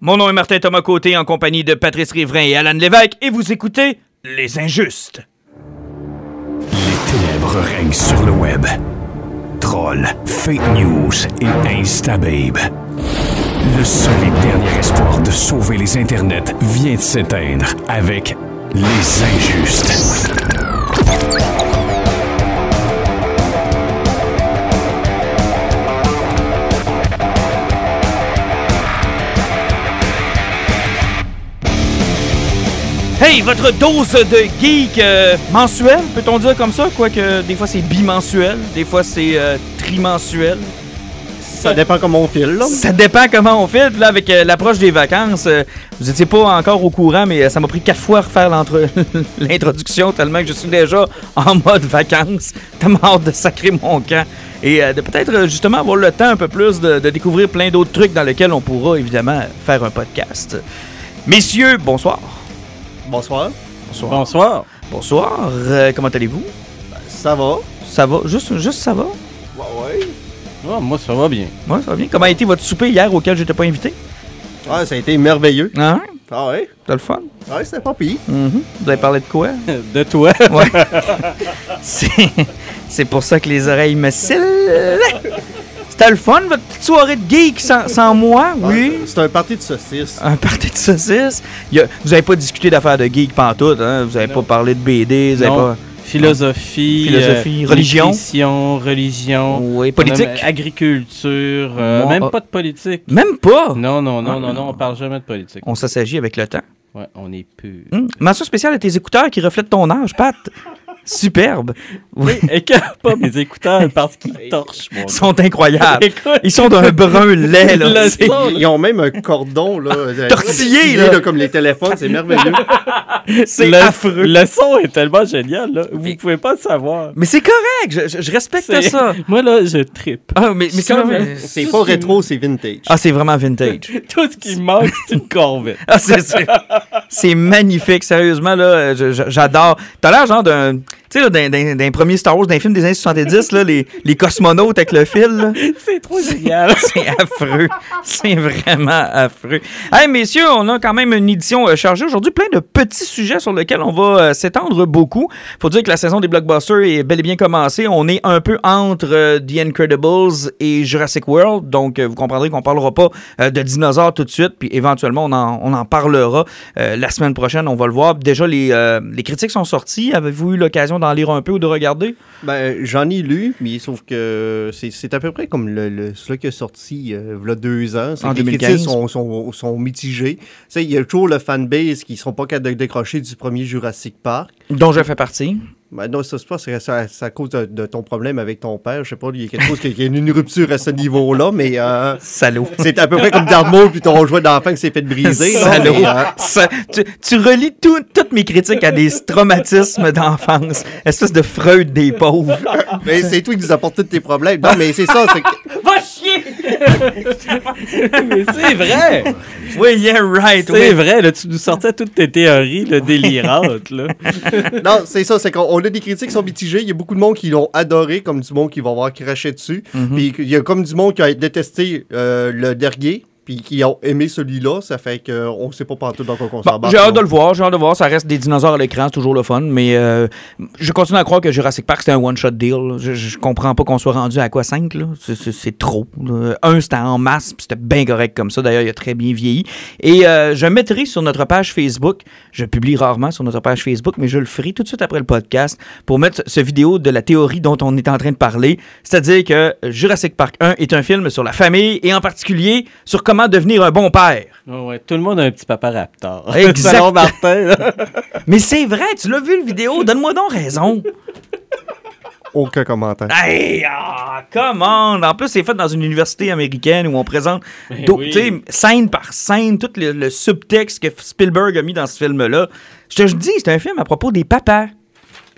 Mon nom est Martin Thomas Côté en compagnie de Patrice Riverain et Alan Lévesque et vous écoutez Les Injustes. Les ténèbres règnent sur le web. Trolls, fake news et instababe. Le seul et dernier espoir de sauver les internets vient de s'éteindre avec Les Injustes. Hey, votre dose de geek euh, mensuel, peut-on dire comme ça? Quoique des fois c'est bimensuel, des fois c'est euh, trimensuel. Ça dépend comment on file, là. Ça dépend comment on. Puis là, avec euh, l'approche des vacances, euh, vous étiez pas encore au courant, mais euh, ça m'a pris quatre fois à refaire l'introduction tellement que je suis déjà en mode vacances. Tellement hâte de sacrer mon camp. Et de peut-être justement avoir le temps un peu plus de, de découvrir plein d'autres trucs dans lesquels on pourra évidemment faire un podcast. Messieurs, bonsoir. Bonsoir. Bonsoir. Bonsoir. Bonsoir. Euh, comment allez-vous? Ça va? Ça va? Juste, juste ça va? Ouais, ouais. Ah, moi, ça va bien. Ouais, ça va bien. Comment a été votre souper hier auquel j'étais pas invité? Ah, ça a été merveilleux. Hein? Ah ouais? T'as le fun? Ouais, c'était pas pire. Mhm. Vous avez parlé de quoi? De toi. Ouais. c'est, c'est pour ça que les oreilles me cillent. C'était le fun, votre petite soirée de geek sans, sans moi, oui. Ah, C'est un party de saucisses. Un party de saucisses. Il y a- vous avez pas discuté d'affaires de geek pantoute, hein? Vous avez Non. pas parlé de BD, vous avez Non. pas... Philosophie. Philosophie, euh, religion? nutrition, religion. Oui, politique? Agriculture. euh, Moi, même ah. pas de politique. Même pas! Non, non, non, Ah. non, non, on parle jamais de politique. On s'assagit avec le temps. Ouais, on est peu. Hum. Mention spéciale à tes écouteurs qui reflètent ton âge, Pat. Superbe. Oui. Écarte pas mes écouteurs parce qu'ils torchent, Ils sont incroyables. Écoute, Ils sont d'un brun lait, là. Le Ils ont même un cordon, là. euh, Tortillé, là. Comme les téléphones, c'est merveilleux. C'est le, affreux. Le son est tellement génial, là. Vous pouvez pas le savoir. Mais c'est correct, je, je- je respecte ça. Moi, là, je trippe. Ah, mais, mais c'est C'est pas rétro, c'est vintage. Ah, c'est vraiment vintage. Tout ce qui me manque, c'est une corvette. Ah, c'est, c'est, c'est magnifique, sérieusement, là, j'adore. T'as l'air genre d'un, tu sais, là, d'un, d'un- d'un premier Star Wars, d'un film des années 70, là, les, les cosmonautes avec le fil. C'est trop génial. C'est affreux. C'est vraiment affreux. Hey, messieurs, on a quand même une édition euh, chargée aujourd'hui. Plein de petits sujets sur lesquels on va euh, s'étendre beaucoup. Faut dire que la saison des blockbusters est bel et bien commencée. On est un peu entre euh, The Incredibles et Jurassic World. Donc, vous comprendrez qu'on parlera pas de dinosaures tout de suite. Puis éventuellement, on en, on en parlera la semaine prochaine. On va le voir. Déjà, les, les critiques sont sorties. Avez-vous eu l'occasion d'en lire un peu ou de regarder? Ben, j'en ai lu, mais sauf que c'est c'est à peu près comme le, le, celui qui est sorti euh, il y a deux ans. En les 2015. critiques sont, sont, sont mitigées. Tu sais, il y a toujours le fanbase qui ne sont pas capables de décrocher du premier Jurassic Park. Dont je fais partie. Ben non, ça se passe, c'est ça- c'est à cause de, de ton problème avec ton père. Je sais pas, il y a quelque chose, qui- il y a une rupture à ce niveau-là, mais euh, Salaud. c'est à peu près comme Darmo puis ton jouet d'enfant qui s'est fait briser. Salaud. mais, euh, Ça- tu, tu relis tout- toutes mes critiques à des traumatismes d'enfance. Espèce de Freud des pauvres. mais c'est toi qui nous apportes tous tes problèmes. Non, mais c'est ça, Va chier! Mais c'est vrai! Oui, yeah, right. C'est oui. vrai, là, tu nous sortais toutes tes théories là, délirantes. Là. Non, c'est ça, c'est qu'on on a des critiques qui sont mitigées. Il y a beaucoup de monde qui l'ont adoré, comme du monde qui va avoir craché dessus. Mhm. Puis il y a comme du monde qui a détesté euh, le dernier, puis qui ont aimé celui-là. Ça fait qu'on ne sait pas partout dans quoi on Bon, s'embarque. j'ai hâte de le voir, j'ai hâte de voir. Ça reste des dinosaures à l'écran, c'est toujours le fun. Mais euh, je continue à croire que Jurassic Park, c'était un one-shot deal. Je, je comprends pas qu'on soit rendu à quoi 5 là. C'est- trop. là. Un, c'était en masse, puis c'était bien correct comme ça. D'ailleurs, il a très bien vieilli. Et euh, je mettrai sur notre page Facebook, je publie rarement sur notre page Facebook, mais je le ferai tout de suite après le podcast pour mettre ce vidéo de la théorie dont on est en train de parler. C'est-à-dire que Jurassic Park 1 est un film sur la famille et en particulier sur comment devenir un bon père. Ouais, ouais, tout le monde a un petit papa raptor. Exact. Martin. Mais c'est vrai, tu l'as vu le vidéo, donne-moi donc raison. Aucun commentaire. Hey, ah, come on! En plus, c'est fait dans une université américaine où on présente Ben oui. scène par scène tout le, le subtexte que Spielberg a mis dans ce film-là. Je te dis, c'est un film à propos des papas.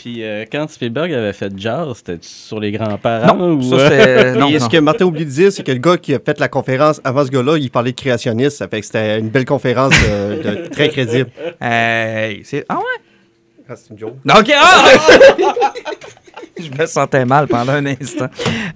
Puis euh, quand Spielberg avait fait Jaws, c'était sur les grands-parents? Non, ou, ça euh, c'est. non, Et non. ce que Martin oublie de dire, c'est que le gars qui a fait la conférence avant ce gars-là, il parlait de créationniste. Ça fait que c'était une belle conférence euh, de- très crédible. C'est. Ah ouais? C'est une joke. Ok, ah! Je me sentais mal pendant un instant.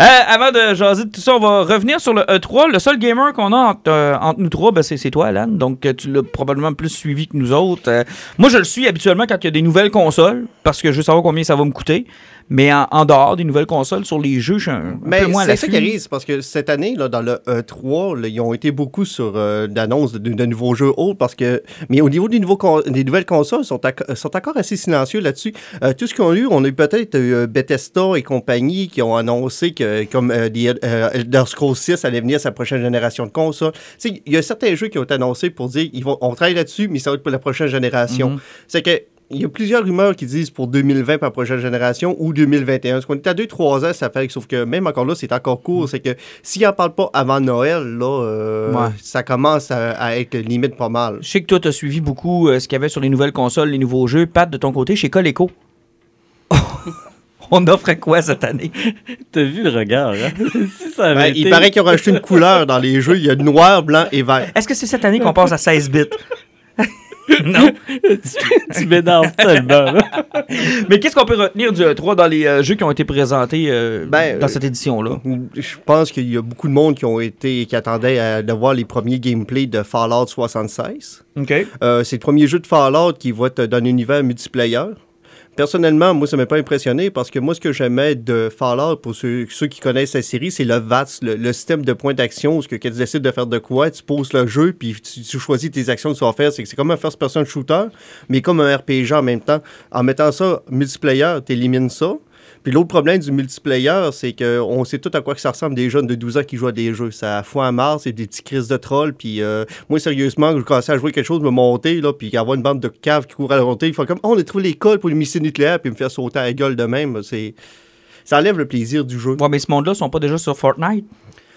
Euh, avant de jaser de tout ça, on va revenir sur le E3. Le seul gamer qu'on a entre, euh, nous trois, ben, c'est toi, Alan. Donc, euh, tu l'as probablement plus suivi que nous autres. Moi, je le suis habituellement quand il y a des nouvelles consoles, parce que je veux savoir combien ça va me coûter. Mais en, en dehors des nouvelles consoles, sur les jeux, je suis un, Mais peu moins à c'est ça qui arrive, parce que cette année, là, dans le E3, là, ils ont été beaucoup sur euh, d'annonces de, de nouveaux jeux autres, parce que, mais au niveau des, nouveaux con- des nouvelles consoles, ils sont, sont encore assez silencieux là-dessus. Euh, tout ce qu'on a eu, on a eu peut-être euh, Bethesda et compagnie qui ont annoncé que, comme euh, des, Elder Scrolls 6 allait venir sa prochaine génération de consoles. Il y a certains jeux qui ont été annoncés pour dire, ils vont, on travaille là-dessus, mais ça va être pour la prochaine génération. Mhm. C'est que il y a plusieurs rumeurs qui disent pour 2020 pour la prochaine génération ou 2021. Parce qu'on est à 2-3 ans, ça fait. Sauf que même encore là, c'est encore court. C'est que s'ils n'en parlent pas avant Noël, là, euh, Ouais. ça commence à, à être limite pas mal. Je sais que toi, tu as suivi beaucoup euh, ce qu'il y avait sur les nouvelles consoles, les nouveaux jeux. Pat, de ton côté, chez Coleco. On offre quoi cette année? T'as vu le regard, hein? si ça avait Ouais, été- il paraît qu'ils ont rajouté une couleur dans les jeux. Il y a noir, blanc et vert. Est-ce que c'est cette année qu'on passe à 16 bits? non. tu, tu m'énerves tellement, là. Mais qu'est-ce qu'on peut retenir du E3 dans les euh, jeux qui ont été présentés euh, Ben, dans euh, cette édition-là? Je pense qu'il y a beaucoup de monde qui ont été qui attendaient à, de voir les premiers gameplays de Fallout 76. OK. Euh, c'est le premier jeu de Fallout qui va être dans un univers multiplayer. Personnellement, moi, ça m'a pas impressionné parce que moi, ce que j'aimais de Fallout, pour ceux, qui connaissent la série, c'est le VATS, le, le système de points d'action, ce que quand tu décides de faire de quoi, tu poses le jeu, puis tu, choisis tes actions que tu vas faire. C'est c'est comme un first-person shooter, mais comme un RPG en même temps. En mettant ça multiplayer, tu élimines ça. Puis l'autre problème du multiplayer, c'est qu'on sait tout à quoi que ça ressemble des jeunes de 12 ans qui jouent à des jeux. Ça fout à marre, c'est des petits crises de trolls. Puis euh, moi, sérieusement, je commençais à jouer quelque chose, me monter, là, puis avoir une bande de caves qui courent à la montée. Il faut comme, oh, on a trouvé l'école pour les missiles nucléaires, puis me faire sauter à la gueule de même. C'est... Ça enlève le plaisir du jeu. Ouais, mais ce monde-là sont pas déjà sur Fortnite.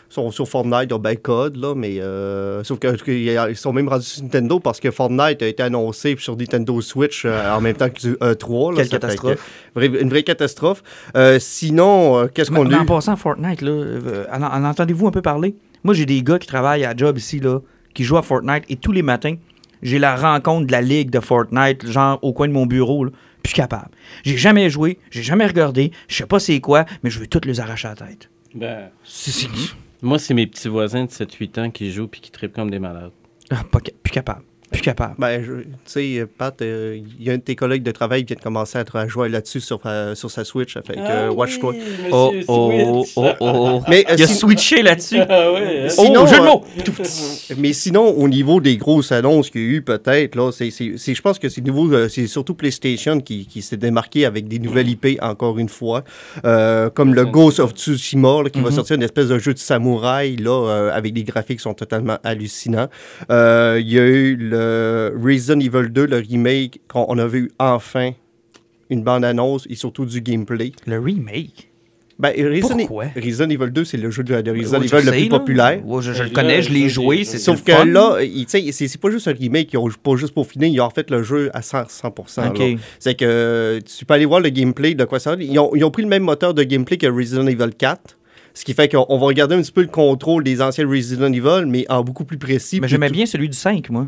Ils sont sur Fortnite, ils ont ben code, là, mais euh, sauf que- qu'ils sont même rendus sur Nintendo parce que Fortnite a été annoncé sur Nintendo Switch euh, en même temps que du E3. là. Quelle catastrophe. que- une vraie catastrophe. Euh, sinon, euh, qu'est-ce qu'on a en eu? passant, Fortnite, là, euh, en, en entendez-vous un peu parler? Moi, j'ai des gars qui travaillent à job ici, là, qui jouent à Fortnite, et tous les matins, j'ai la rencontre de la ligue de Fortnite, genre au coin de mon bureau, là, plus capable. J'ai jamais joué, j'ai jamais regardé, je sais pas c'est quoi, mais je veux toutes les arracher à la tête. Ben, C'est- c'est- moi, c'est mes petits voisins de 7-8 ans qui jouent puis qui trippent comme des malades. Ah, pas plus capable. Plus capable. Ben, tu sais, Pat, euh, il y a un de tes collègues de travail qui vient de commencer à, jouer là-dessus sur, euh, sur sa Switch. Ça fait que, Ah euh, watch-toi. Oh, oh, oh, oh. Mais, euh, Il a si- switché là-dessus. Ah ouais, hein? Sinon, oh, jeu de euh, mots! Mais sinon, au niveau des grosses annonces qu'il y a eu, peut-être, là, c'est, c'est- c'est- je pense que c'est nouveau, euh, c'est surtout PlayStation qui, qui s'est démarqué avec des nouvelles IP, encore une fois, Euh, comme le Ghost of Tsushima, là, qui va Mhm. sortir une espèce de jeu de samouraï, là, euh, avec des graphiques qui sont totalement hallucinants. Euh, Il y a eu le Resident Evil 2, le remake, qu'on on a vu enfin une bande-annonce et surtout du gameplay. Le remake? Ben, Resident, Pourquoi? Resident Evil 2, c'est le jeu de, de Resident Evil le plus là. populaire. Je, je le connais, je l'ai joué. C'est Sauf que le fun. là, c'est pas juste un remake, ils ont pas juste pour finir, ils ont refait le jeu à 100%. 100% Ok. là. C'est que tu peux aller voir le gameplay de quoi ça. Ils ont, ils ont pris le même moteur de gameplay que Resident Evil 4. Ce qui fait qu'on on va regarder un petit peu le contrôle des anciens Resident Evil, mais en beaucoup plus précis. Mais j'aimais bien celui du 5, moi.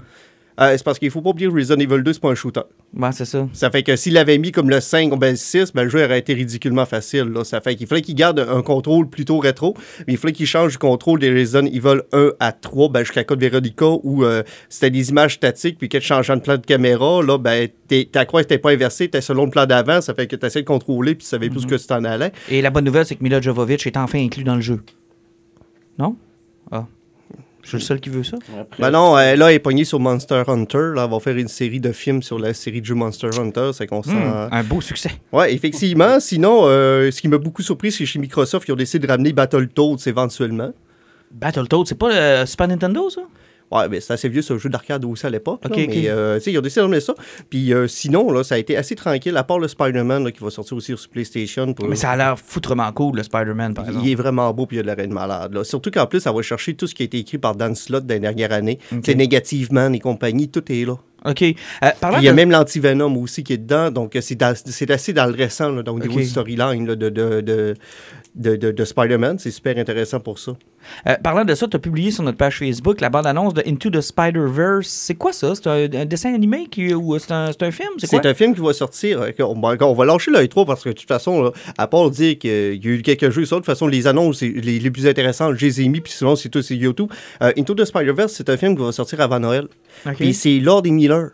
Euh, c'est parce qu'il faut pas oublier que Resident Evil 2, c'est pas un shooter. Ouais, c'est ça. Ça fait que s'il avait mis comme le 5 ou ben le 6, ben le jeu aurait été ridiculement facile. Là. Ça fait qu'il fallait qu'il garde un contrôle plutôt rétro, mais il fallait qu'il change du contrôle des Resident Evil 1 à 3 ben, jusqu'à Code Veronica où euh, c'était des images statiques, puis que tu changeais de plan de caméra, là, ben, t'es- ta croix n'était pas inversée, t'es selon le plan d'avant, ça fait que tu essayais de contrôler, puis tu savais plus ce que tu t'en allais. Et la bonne nouvelle, c'est que Mila Jovovich est enfin inclus dans le jeu. Non? Ah. Je suis le seul qui veut ça? Après, Ben non, euh, là, elle est pognée sur Monster Hunter. Là, elle va faire une série de films sur la série de jeux Monster Hunter. C'est qu'on sent- Hmm, un beau succès. Ouais, effectivement. Sinon, euh, ce qui m'a beaucoup surpris, c'est chez Microsoft, ils ont décidé de ramener Battletoads éventuellement. Battletoads, c'est pas le Super Nintendo, ça? Ouais, mais c'est assez vieux, ce jeu d'arcade aussi à l'époque. là, Ok, ok. mais euh, ils ont décidé de ramener ça. Puis euh, sinon, là, ça a été assez tranquille, à part le Spider-Man qui va sortir aussi sur PlayStation. Pour... Mais ça a l'air foutrement cool, le Spider-Man, par exemple. Il est vraiment beau, puis il a de la reine malade. Là. Surtout qu'en plus, ça va chercher tout ce qui a été écrit par Dan Slott dans les dernières années. C'est Negative et compagnie, tout est là. OK. Euh, il y a de- même l'anti-venom aussi qui est dedans, donc euh, c'est assez dans le récent, là, donc, au niveau du storyline de, de, de- de Spider-Man. C'est super intéressant pour ça. Euh, parlant de ça, tu as publié sur notre page Facebook la bande-annonce de Into the Spider-Verse. C'est quoi ça? C'est un, un dessin animé qui, ou c'est un, c'est un film? C'est quoi? C'est un film qui va sortir. euh, On, va- on va lâcher le 3 parce que de toute façon, là, à part dire qu'il y a eu quelques jeux, ça, de toute façon, les annonces les, les plus intéressantes, je les ai mis, puis sinon, c'est tout sur YouTube. Euh, Into the Spider-Verse, c'est un film qui va sortir avant Noël. OK. Puis c'est Lord et Miller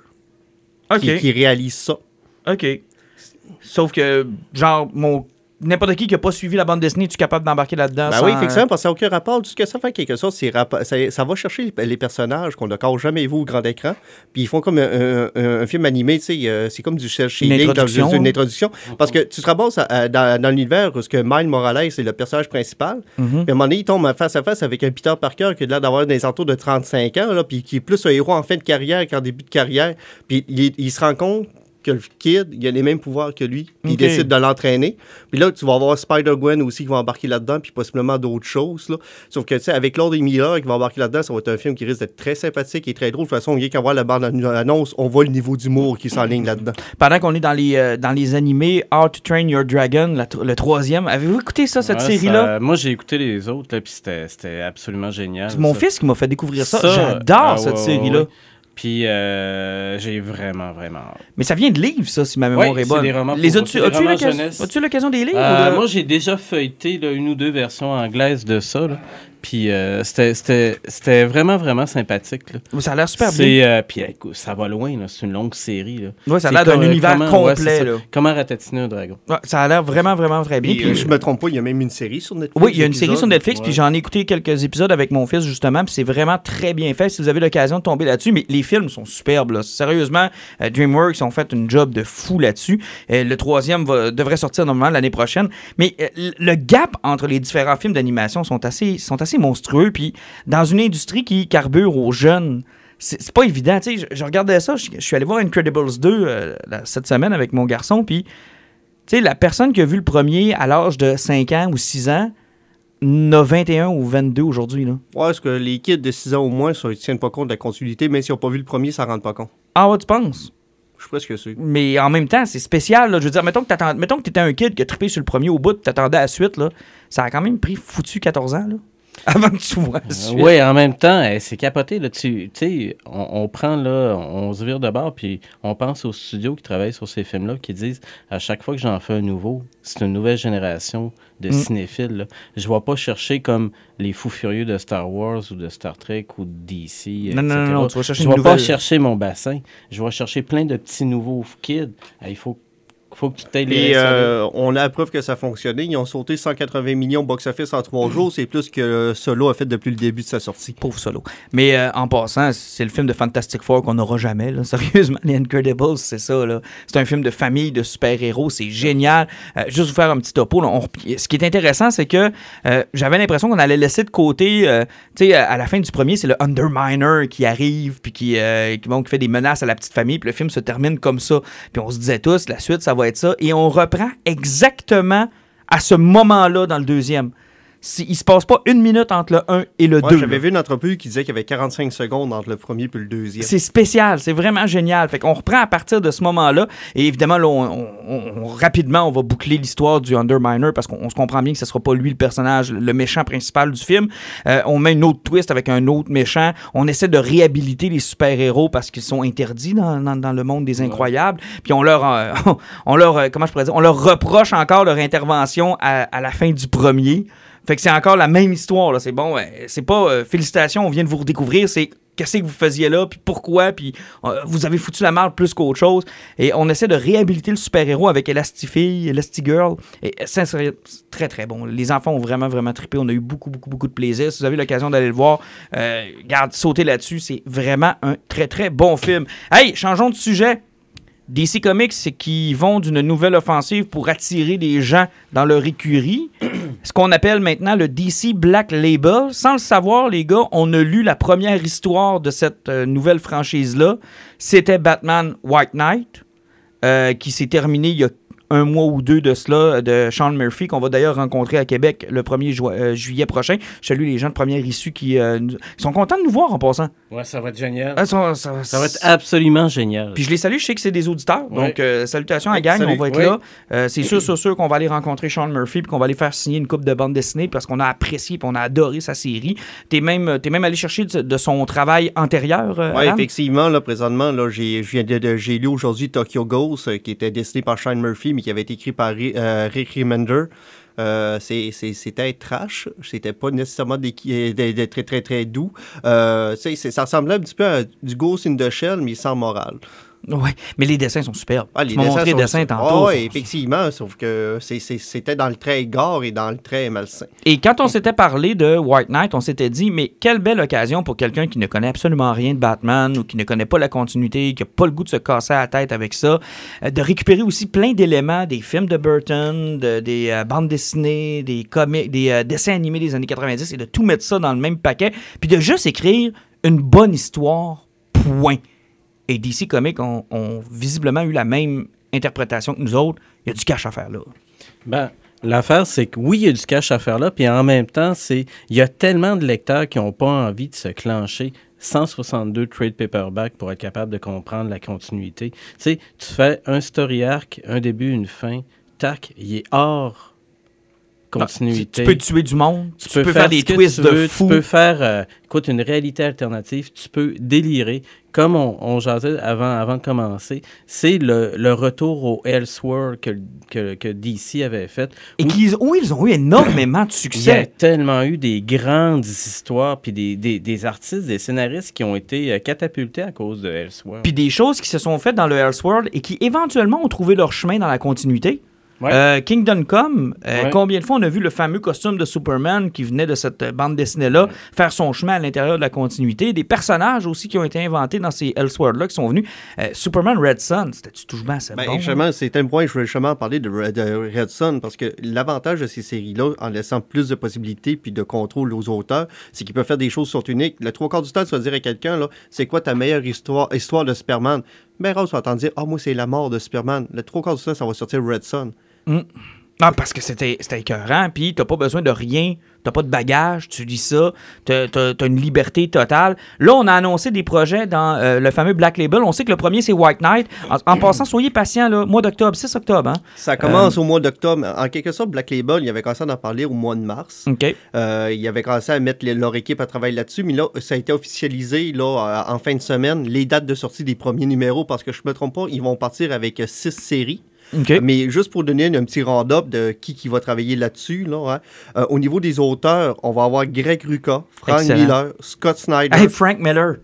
qui, qui réalise ça. OK. Sauf que, genre, mon n'importe qui qui n'a pas suivi la bande dessinée, tu es capable d'embarquer là-dedans? Ben sans- oui, effectivement, parce que ça n'a aucun rapport. Tout ce que ça fait, quelque chose, c'est rapa- ça, ça va chercher les, personnages qu'on n'a encore jamais vus au grand écran. Puis ils font comme un, un- un film animé, tu sais, euh, c'est comme du shading dans- introduction. une introduction. Parce que tu te ramasses dans, dans l'univers où ce que Miles Morales est le personnage principal. Mhm. Puis à un moment donné, il tombe face à face avec un Peter Parker qui a l'air d'avoir des entours de 35 ans, là, puis qui est plus un héros en fin de carrière qu'en début de carrière. Puis il, il se rend compte que le kid, il a les mêmes pouvoirs que lui. Puis. Il décide de l'entraîner. Puis là, tu vas avoir Spider-Gwen aussi qui va embarquer là-dedans, puis possiblement d'autres choses. Là. Sauf que, tu sais, avec Lord et Miller qui va embarquer là-dedans, ça va être un film qui risque d'être très sympathique et très drôle. De toute façon, rien qu'à voir la bande-annonce, on voit le niveau d'humour qui s'enligne là-dedans. Pendant qu'on est dans les, euh, dans les animés How to Train Your Dragon, la le troisième, avez-vous écouté ça, cette Ouais, série-là? ça- Moi, j'ai écouté les autres, là, puis c'était c'était absolument génial. C'est mon ça. fils qui m'a fait découvrir ça. Ça, J'adore ah, cette ouais, série-là. ouais. Puis euh, j'ai vraiment, vraiment hâte. Mais ça vient de livres, ça, si ma mémoire Ouais, est bonne. des romans les as-tu c'est des as-tu l'occasion l'occasion des lire? Euh, ou de- Moi, j'ai déjà feuilleté là, une ou deux versions anglaises de ça. là. Puis euh, c'était- c'était c'était vraiment, vraiment sympathique. là. Ça a l'air super bien. Euh, puis écoute, ça va loin, là. c'est une longue série. Là. Ouais, ça a l'air d'un comme- univers comment- ouais, complet. ça. là. Comment ratatiner un dragon. Ouais, ça a l'air vraiment, vraiment très bien. Puis, Puis, je me trompe pas, il y a même une série sur Netflix. Oui, il y a une série sur. Netflix, puis ouais. j'en ai écouté quelques épisodes avec mon fils, justement, puis c'est vraiment très bien fait. Si vous avez l'occasion de tomber là-dessus, mais les films sont superbes. là. Sérieusement, euh, DreamWorks ont fait une job de fou là-dessus. Euh, le troisième va- devrait sortir normalement l'année prochaine. Mais euh, le gap entre les différents films d'animation sont assez, sont assez monstrueux. Puis dans une industrie qui carbure aux jeunes, c'est c'est pas évident. Tu sais, je, je regardais ça, je, je suis allé voir Incredibles 2 euh, cette semaine avec mon garçon, puis tu sais, la personne qui a vu le premier à l'âge de 5 ans ou 6 ans n'a 21 ou 22 aujourd'hui. là. Ouais, parce que les kids de 6 ans au moins, ça, ils tiennent pas compte de la continuité, même s'ils n'ont pas vu le premier, ça ne rend pas compte? Ah ouais, tu penses? Je suis presque sûr. Mais en même temps, c'est spécial. là. Je veux dire, mettons que t'attends- mettons que t'étais un kid qui a trippé sur le premier au bout, tu t'attendais à la suite. Là. Ça a quand même pris foutu 14 ans là, avant que tu vois suite. Oui, en même temps, eh, c'est capoté. Là. Tu sais, on, on prend là, on se vire de bord, puis on pense aux studios qui travaillent sur ces films-là, qui disent à chaque fois que j'en fais un nouveau, c'est une nouvelle génération de Mm. cinéphiles. Là. Je ne vais pas chercher comme les fous furieux de Star Wars ou de Star Trek ou de DC. Non, non, etc. non, non, tu vas chercher Je une vais pas chercher mon bassin. Je vais chercher plein de petits nouveaux kids. Eh, Il faut, faut que tu les. Et euh, on a la preuve que ça a fonctionné. Ils ont sauté 180 millions box-office en trois jours. C'est plus que Solo a fait depuis le début de sa sortie. Pauvre solo. Mais euh, en passant, c'est le film de Fantastic Four qu'on n'aura jamais. Là. Sérieusement, les Incredibles, c'est ça. là. C'est un film de famille, de super-héros. C'est génial. Euh, juste vous faire un petit topo. là, on rep- ce qui est intéressant, c'est que euh, j'avais l'impression qu'on allait laisser de côté. euh, tu sais, à à la fin du premier, c'est le Underminer qui arrive, puis qui, euh, qui, bon, qui fait des menaces à la petite famille. Puis le film se termine comme ça. Puis on se disait tous, la suite, ça va Et on reprend exactement à ce moment-là dans le deuxième. C'est- Il se passe pas une minute entre le 1 et le Ouais, 2. J'avais vu une entrevue qui disait qu'il y avait 45 secondes entre le premier et le deuxième. C'est spécial, c'est vraiment génial. Fait qu'on reprend à partir de ce moment-là. Et évidemment, là, on, on- on- rapidement, on va boucler l'histoire du Underminer parce qu'on on se comprend bien que ce sera pas lui le personnage, le méchant principal du film. Euh, on met une autre twist avec un autre méchant. On essaie de réhabiliter les super-héros parce qu'ils sont interdits dans, dans- dans le monde des incroyables. Puis on leur, euh, on leur, euh, comment je pourrais dire, on leur reproche encore leur intervention à, à la fin du premier. Fait que c'est encore la même histoire. là. C'est bon, c'est pas euh, félicitations, on vient de vous redécouvrir. C'est qu'est-ce que vous faisiez là, puis pourquoi, puis euh, vous avez foutu la marde plus qu'autre chose. Et on essaie de réhabiliter le super-héros avec Elastifille, Elastigirl. Et euh, ça, c'est très, très bon. Les enfants ont vraiment, vraiment trippé. On a eu beaucoup, beaucoup, beaucoup de plaisir. Si vous avez l'occasion d'aller le voir, euh, garde, sautez là-dessus. C'est vraiment un très, très bon film. Hey, changeons de sujet. DC Comics, qu'ils vont d'une nouvelle offensive pour attirer des gens dans leur écurie. Ce qu'on appelle maintenant le DC Black Label. Sans le savoir, les gars, on a lu la première histoire de cette euh, nouvelle franchise-là. C'était Batman White Knight, euh, qui s'est terminé il y a un mois ou deux de cela, de Sean Murphy, qu'on va d'ailleurs rencontrer à Québec le 1er ju- euh, juillet prochain. Je salue les gens de première issue qui euh, nous- sont contents de nous voir en passant. Ouais, ça va être génial. Ah, ça, ça- Ça va être absolument génial. Puis je les salue, je sais que c'est des auditeurs. Ouais. Donc, euh, salutations à la gang, Salut. on va être là. Euh, c'est sûr, sûr, sûr qu'on va aller rencontrer Sean Murphy puis qu'on va aller faire signer une coupe de bande dessinée parce qu'on a apprécié puis on a adoré sa série. T'es même, t'es même allé chercher de, de son travail antérieur, euh, Oui, effectivement, là, présentement, là, j'ai, lu aujourd'hui Tokyo Ghost, euh, qui était dessiné par Shane Murphy, mais qui avait été écrit par euh, Rick Remender. Euh, c'était trash, c'était pas nécessairement des, des- très très très doux. Euh, ça ressemblait un petit peu à du Ghost in the Shell, mais sans morale. Ouais, mais les dessins sont superbes. Ah, tu m'as montré les sont- dessins tantôt. Ah, sont- ouais, effectivement, sauf que c'était dans le trait gore et dans le trait malsain. Et quand on s'était parlé de White Knight, on s'était dit, mais quelle belle occasion pour quelqu'un qui ne connaît absolument rien de Batman ou qui ne connaît pas la continuité, qui n'a pas le goût de se casser la tête avec ça, euh, de récupérer aussi plein d'éléments des films de Burton, de- des euh, bandes dessinées, des comics, des euh, dessins animés des années 90 et de tout mettre ça dans le même paquet, puis de juste écrire une bonne histoire, point. Et DC Comics ont, visiblement eu la même interprétation que nous autres. Il y a du cash à faire là. Ben, l'affaire, c'est que oui, il y a du cash à faire là, puis en même temps, c'est il y a tellement de lecteurs qui n'ont pas envie de se clencher 162 trade paperback pour être capable de comprendre la continuité. Tu sais, tu fais un story arc, un début, une fin, tac, il est hors continuité. Tu peux tuer du monde, tu, peux, faire, des twists tu de veux, fou. Tu peux faire, euh, écoute, une réalité alternative. Tu peux délirer. Comme on, on jasait avant, avant de commencer, c'est le, le retour au Elseworld que, que, que DC avait fait. Et où ils ont eu énormément de il y a succès. tellement eu des grandes histoires, puis des, des, des artistes, des scénaristes qui ont été euh, catapultés à cause de Elseworld. Puis des choses qui se sont faites dans le Elseworld et qui éventuellement ont trouvé leur chemin dans la continuité. Ouais. Euh, Kingdom Come, euh, Ouais. combien de fois on a vu le fameux costume de Superman qui venait de cette bande dessinée-là faire son chemin à l'intérieur de la continuité? Des personnages aussi qui ont été inventés dans ces Elseworlds-là qui sont venus. Euh, Superman Red Sun, c'était-tu toujours bien assez Ben, bon? justement, c'est un point, je voulais justement parler de Red, de Red Son, parce que l'avantage de ces séries-là, en laissant plus de possibilités puis de contrôle aux auteurs, c'est qu'ils peuvent faire des choses qui sont uniques. Le trois quarts du temps, tu vas dire à quelqu'un, là, c'est quoi ta meilleure histoire, histoire de Superman? Ben, Rose va entendre dire, ah, moi, c'est la mort de Superman. Le trois quarts du temps, ça va sortir Red Son. Ah, parce que c'était écœurant, puis t'as pas besoin de rien, t'as pas de bagage, tu lis ça, t'as as, une liberté totale. Là, on a annoncé des projets dans euh, le fameux Black Label. On sait que le premier, c'est White Knight. En, en passant, soyez patients, là, mois d'octobre, 6 octobre, hein? Ça commence au mois d'octobre. En quelque sorte, Black Label, il avait commencé à en parler au mois de mars. OK. Euh, ils avaient commencé à mettre les- leur équipe à travailler là-dessus, mais là, ça a été officialisé là, euh, en fin de semaine, les dates de sortie des premiers numéros, parce que je ne me trompe pas, ils vont partir avec euh, six séries. OK. Mais juste pour donner un petit round-up de qui, qui va travailler là-dessus, là, hein, euh, au niveau des auteurs, on va avoir Greg Rucka, Frank Excellent. Miller, Scott Snyder. Hey, Frank Miller.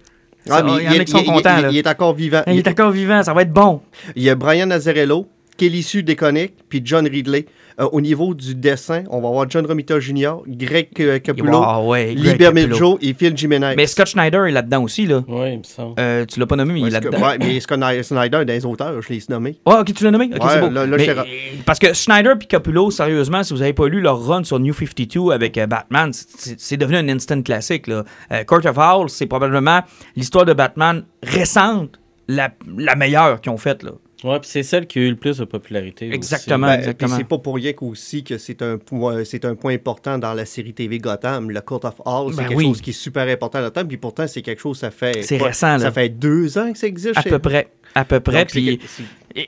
Ah, mais il y en a est- qui sont il- contents, il- est encore vivant. Il est encore vivant, ça va être bon. Il y a Brian Nazarello, Kelly Sue Deconic, puis John Ridley. Euh, au niveau du dessin, on va avoir John Romita Jr., Greg euh, Capullo, Wow, ouais, Liber. Miljo et Phil Jimenez. Mais Scott Schneider est là-dedans aussi, là. Oui, il me semble. Euh, tu l'as pas nommé, mais il est là-dedans. ouais, mais Scott Snyder, des auteurs, je l'ai nommé. Ouais, ok, tu l'as nommé? Ok, Ouais, c'est beau. là, là, Mais, euh, parce que Schneider et Capullo, sérieusement, si vous n'avez pas lu leur run sur New 52 avec euh, Batman, c'est c'est devenu un instant classique. Là. Euh, Court of Owls, c'est probablement l'histoire de Batman récente, la, la meilleure qu'ils ont faite. Là. Ouais, puis c'est celle qui a eu le plus de popularité. aussi. Exactement. Ben, exactement. puis c'est pas pour rien qu'aussi que c'est un point, c'est un point important dans la série TV Gotham, le Court of Hall, c'est Ben quelque oui. chose qui est super important là-dedans, puis pourtant c'est quelque chose ça fait C'est récent, là. ça fait deux ans que ça existe. À chez- peu près. À peu près. Puis,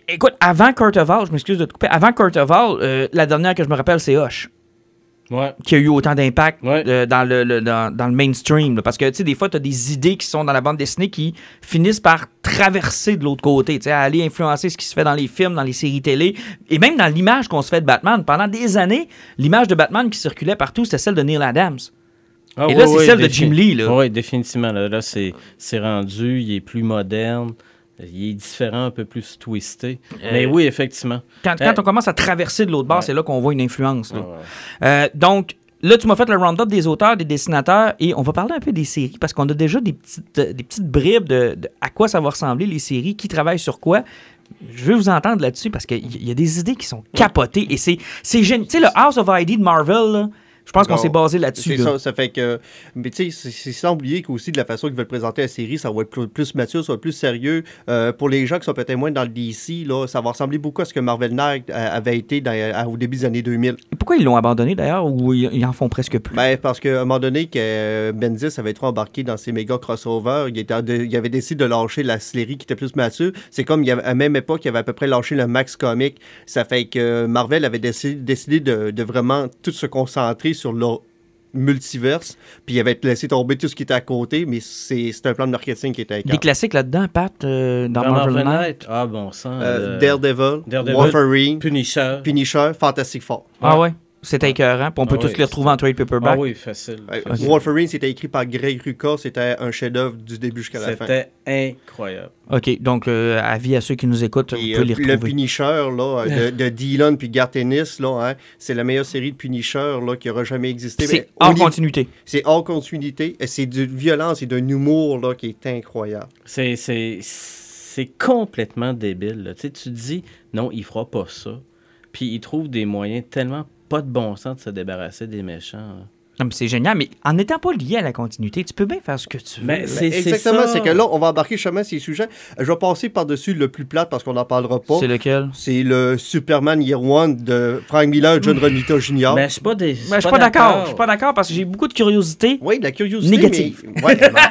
écoute, avant Court of Owls, je m'excuse de te couper, avant Court of Owls, euh, la dernière que je me rappelle, c'est Hush. Ouais. qui a eu autant d'impact Ouais. euh, dans, le, le- dans, dans le mainstream. là. Parce que, tu sais, des fois, tu as des idées qui sont dans la bande dessinée qui finissent par traverser de l'autre côté, tu sais, aller influencer ce qui se fait dans les films, dans les séries télé, et même dans l'image qu'on se fait de Batman. Pendant des années, l'image de Batman qui circulait partout, c'était celle de Neil Adams. Ah, Et là, c'est celle de Jim Lee, là. Oui, définitivement. Là, là c'est rendu, il est plus moderne, il est différent, un peu plus twisté. Mais oui, effectivement. Quand, Euh, on commence à traverser de l'autre bord, ouais. c'est là qu'on voit une influence. là. Ouais, ouais. Euh, donc, là, tu m'as fait le round-up des auteurs, des dessinateurs, et on va parler un peu des séries, parce qu'on a déjà des petites, euh, des petites bribes de, de à quoi ça va ressembler, les séries, qui travaillent sur quoi. Je veux vous entendre là-dessus, parce qu'il y, y a des idées qui sont capotées, et c'est c'est génial. Tu sais, le House of ID de Marvel, là, Je pense qu'on s'est basé là-dessus. C'est là. ça, ça fait que. Mais tu sais, c'est- sans oublier qu'aussi de la façon qu'ils veulent présenter la série, ça va être plus, plus mature, ça va être plus sérieux. Euh, pour les gens qui sont peut-être moins dans le DC, là, ça va ressembler beaucoup à ce que Marvel Knight euh, avait été dans- à- au début des années 2000. Et Pourquoi ils l'ont abandonné d'ailleurs ou ils, ils en font presque plus? Ben, parce qu'à un moment donné, que euh, Bendis avait trop embarqué dans ses méga crossovers, il, était, il avait décidé de lâcher la série qui était plus mature. C'est comme il avait, à la même époque, il avait à peu près lâché le Max Comic. Ça fait que Marvel avait décidé, décidé de, de vraiment tout se concentrer sur leur multiverse, puis il avait laissé tomber tout ce qui était à côté, mais c'est c'est un plan de marketing qui était Des écart. classiques là-dedans, Pat, euh, dans Dans Marvel? Knight, ah bon sang. Euh, euh, Daredevil, Daredevil, Wolverine, Punisher. Punisher, Fantastic Four. Ah ouais? C'était écœurant. Puis on peut Ah tous ouais, les retrouver en trade Ah paperback. oui, facile. Euh, facile. Wolverine, c'était écrit par Greg Rucka, c'était un chef-d'œuvre du début jusqu'à la fin. C'était incroyable. OK, donc euh, avis à ceux qui nous écoutent, Puis, vous pouvez les euh, le retrouver. Punisher là, de, de Dylan puis Garth Ennis, là, hein, c'est la meilleure série de Punisher là, qui aura jamais existé. C'est hors continuité. C'est hors continuité. et C'est d'une violence et d'un humour là, qui est incroyable. C'est, c'est, c'est complètement débile. là. Tu sais, tu te dis, non, il fera pas ça. Puis il trouve des moyens tellement pas de bon sens de se débarrasser des méchants. là. Non, mais C'est génial, mais en n'étant pas lié à la continuité, tu peux bien faire ce que tu veux. Mais là. c'est, c'est Exactement, ça. c'est que là, on va embarquer chemin ces sujets. Je vais passer par-dessus le plus plat parce qu'on n'en parlera pas. C'est lequel? C'est le Superman Year One de Frank Miller, John Romita Jr. Mais je suis pas, des, Ben, d'accord. Je suis pas d'accord parce que j'ai beaucoup de curiosité. Oui, de la curiosité. Négative. mais- Ouais, mais-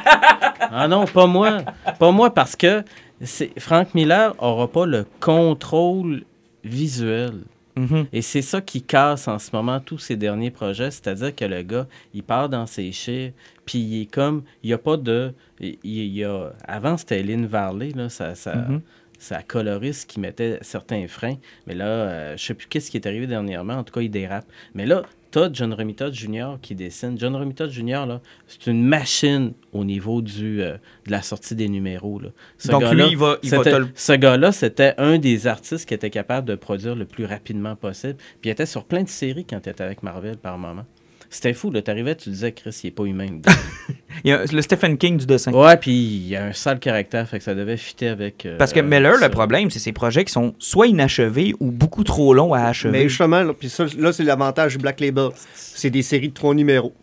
Ah non, pas moi. pas moi parce que c'est, Frank Miller aura pas le contrôle visuel. Mhm. Et c'est ça qui casse en ce moment tous ces derniers projets, c'est-à-dire que le gars, il part dans ses chiffres, puis il est comme, il n'y a pas de, il, il y a, avant c'était Lynn Varley, là, ça, ça, Mhm. sa coloriste qui mettait certains freins, mais là, euh, je sais plus qu'est-ce qui est arrivé dernièrement, en tout cas, il dérape. Mais là, t'as John Romita Jr. qui dessine. John Romita Jr., là, c'est une machine au niveau du, euh, de la sortie des numéros. Là. Ce Donc, gars-là, lui, il va- il va te Ce gars-là, c'était un des artistes qui était capable de produire le plus rapidement possible. Puis il était sur plein de séries quand il était avec Marvel par moment. C'était fou, là. T'arrivais, tu disais, Chris, il est pas humain. le gars. Il y a le Stephen King du dessin. ouais, puis il a un sale caractère, fait que ça devait fitter avec. euh, Parce que Miller, ça. le problème, c'est ces projets qui sont soit inachevés ou beaucoup trop longs à achever. Mais justement, là, puis ça, là, c'est l'avantage du Black Label. C'est des séries de trois numéros.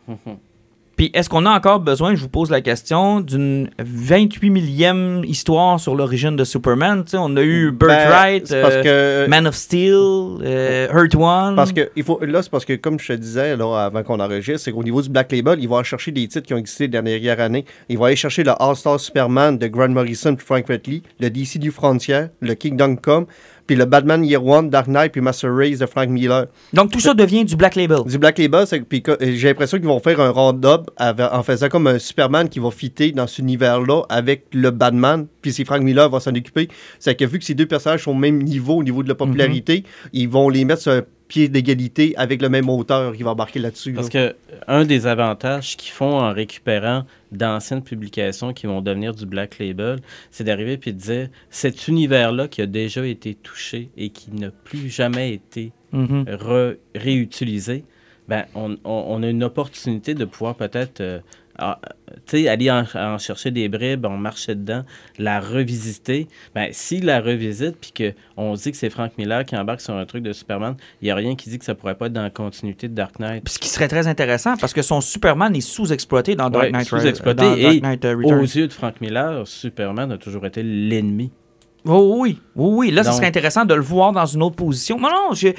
Puis est-ce qu'on a encore besoin, je vous pose la question, d'une 28 millième histoire sur l'origine de Superman? On a eu Birthright, Ben, parce euh, que- Man of Steel, euh, Hurt One. Parce que il faut, là, c'est parce que, comme je te disais là, avant qu'on enregistre, c'est qu'au niveau du Black Label, ils vont aller chercher des titres qui ont existé la dernière année. Ils vont aller chercher le All-Star Superman de Grant Morrison puis Frank Whiteley, le DC du Frontier, le Kingdom Come, puis le Batman Year One, Dark Knight puis Master Race de Frank Miller. Donc tout ça devient du Black Label. Du Black Label, puis j'ai l'impression qu'ils vont faire un round-up en faisant comme un Superman qui va fitter dans cet univers-là avec le Batman, puis si Frank Miller va s'en occuper. C'est que vu que ces deux personnages sont au même niveau, au niveau de la popularité, ils vont les mettre sur un pied d'égalité avec le même auteur qui va embarquer là-dessus. Parce là. que un des avantages qu'ils font en récupérant d'anciennes publications qui vont devenir du Black Label, c'est d'arriver puis de dire cet univers-là qui a déjà été touché et qui n'a plus jamais été Mhm. re- réutilisé, ben, on, on- on a une opportunité de pouvoir peut-être euh, tu sais, aller en, en chercher des bribes, en marcher dedans, la revisiter. Ben, s'il la revisite, puis qu'on dit que c'est Frank Miller qui embarque sur un truc de Superman, il n'y a rien qui dit que ça pourrait pas être dans la continuité de Dark Knight. Puis ce qui serait très intéressant parce que son Superman est sous-exploité dans Dark Ouais, Knight, sous-exploité Dark et Knight, euh, Aux yeux de Frank Miller, Superman a toujours été l'ennemi. Oh, oui, oui, oui. Là, Donc- serait intéressant de le voir dans une autre position. Mais non, j'ai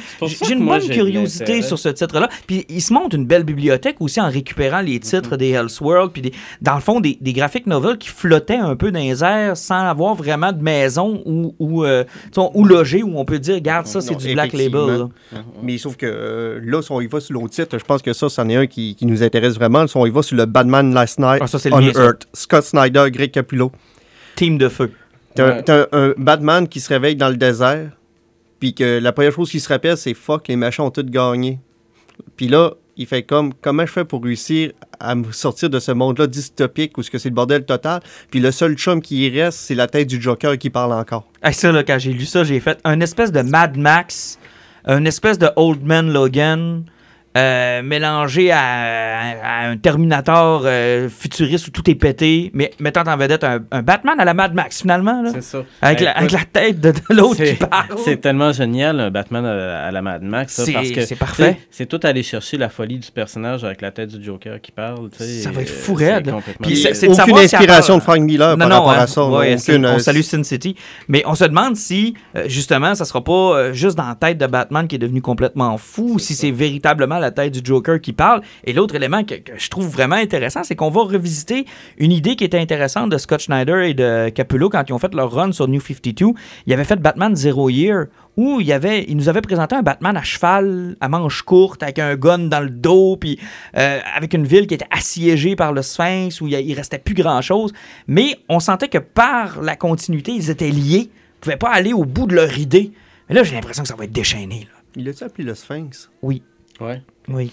une bonne curiosité sur ce titre-là. Puis il se montre une belle bibliothèque aussi en récupérant les titres des Elseworlds. Puis des- dans le fond, des, des graphiques novels qui flottaient un peu dans les airs sans avoir vraiment de maison ou, ou, euh, où loger, où on peut dire, regarde, ça, c'est Non, du Black. Label. là. Mais sauf que euh, là, si on y va sur l'autre titre, je pense que ça, c'en est un qui, qui nous intéresse vraiment. Si on y va sur le Batman Last Night Ah, ça, on. Earth, Scott Snyder, Greg Capullo. Team de feu. T'as Ouais. t'as un Batman qui se réveille dans le désert, puis que la première chose qu'il se rappelle, c'est fuck, les machins ont tout gagné. Puis là, il fait comme, comment je fais pour réussir à me sortir de ce monde-là dystopique où ce que c'est le bordel total. Puis le seul chum qui y reste, c'est la tête du Joker qui parle encore. Hey, ça, là, quand j'ai lu ça, j'ai fait un espèce de Mad Max, un espèce de Old Man Logan, euh, mélangé à, à un Terminator euh, futuriste où tout est pété, mais mettant en vedette un, un Batman à la Mad Max finalement, là, C'est ça. avec, Eh, la, avec écoute, la tête de, de l'autre qui c'est- parle. C'est tellement génial, un Batman à, à la Mad Max. ça, C'est- parce que c'est parfait. C'est tout aller chercher la folie du personnage avec la tête du Joker qui parle. Ça va être euh, fou raide. c'est- aucune si inspiration de Frank Miller Non, par non, rapport hein. à ça. Ouais, aucune, on salue Sin City. Mais on se demande si, euh, justement, ça sera pas juste dans la tête de Batman qui est devenu complètement fou, ou si c'est véritablement la tête du Joker qui parle. Et l'autre élément que, que je trouve vraiment intéressant, c'est qu'on va revisiter une idée qui était intéressante de Scott Schneider et de Capullo quand ils ont fait leur run sur New 52. Ils avaient fait Batman Zero Year, où il, y avait, il nous avait présenté un Batman à cheval, à manches courtes, avec un gun dans le dos, puis euh, avec une ville qui était assiégée par le Sphinx, où il, il restait plus grand-chose. Mais on sentait que par la continuité, ils étaient liés, ils pouvaient pas aller au bout de leur idée. Mais là, j'ai l'impression que ça va être déchaîné. Là. Il a-tu appelé le Sphinx? Oui, Ouais. oui.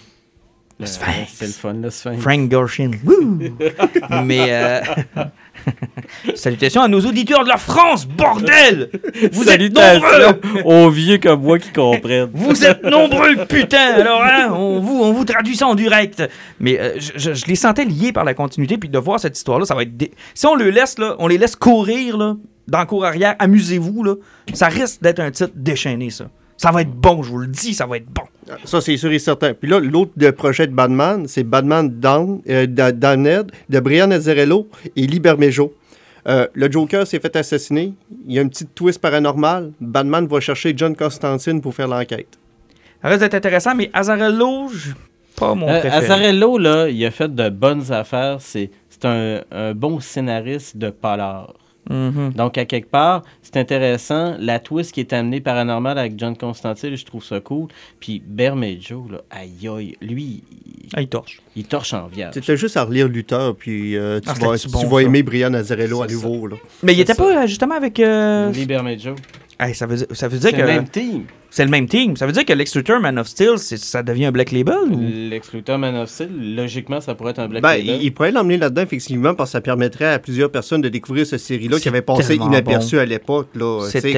Le Sphinx. C'est le fun, le Sphinx. Frank Gorshin. Mais euh, salutations à nos auditeurs de la France, bordel! Vous êtes nombreux! aux vieux comme moi qui comprennent. Vous êtes nombreux, putain! Alors, hein, on vous, on vous traduit ça en direct. Mais euh, je, je- je les sentais liés par la continuité, puis de voir cette histoire-là, ça va être... dé- Si on le laisse, là, on les laisse courir, là, dans le cours arrière, amusez-vous, là, ça risque d'être un titre déchaîné, ça. Ça va être bon, je vous le dis, ça va être bon. Ça, c'est sûr et certain. Puis là, l'autre projet de Batman, c'est Batman Down, euh, de Brian Azzarello et Lee Bermejo. Euh, le Joker s'est fait assassiner. Il y a une petite twist paranormale. Batman va chercher John Constantine pour faire l'enquête. Ça risque d'être intéressant, mais Azarello, je- pas mon Euh, préféré. Azzarello, là, il a fait de bonnes affaires. C'est c'est un, un bon scénariste de polar. Mhm. Donc, à quelque part, c'est intéressant. La twist qui est amenée paranormale avec John Constantine, je trouve ça cool. Puis Bermejo, là, aïe aïe, lui, il, Ah, il torche. il torche en vierge. C'était juste à relire Luther, puis euh, tu Ah, vas, c'était-tu tu bon, vas ça? aimer Brian Azzarello à nouveau. Là. Mais il était ça. pas euh, justement avec... euh, Lee Bermejo. Hey, ça veut dire, ça veut dire C'est que le même team. c'est le même team. Ça veut dire que Lex Luthor, Man of Steel, ça devient un Black Label? ou- Lex Luthor Man of Steel, logiquement, ça pourrait être un Black Ben, Label. il, il pourrait l'emmener là-dedans, effectivement, parce que ça permettrait à plusieurs personnes de découvrir cette série-là qui avait passé inaperçue à l'époque.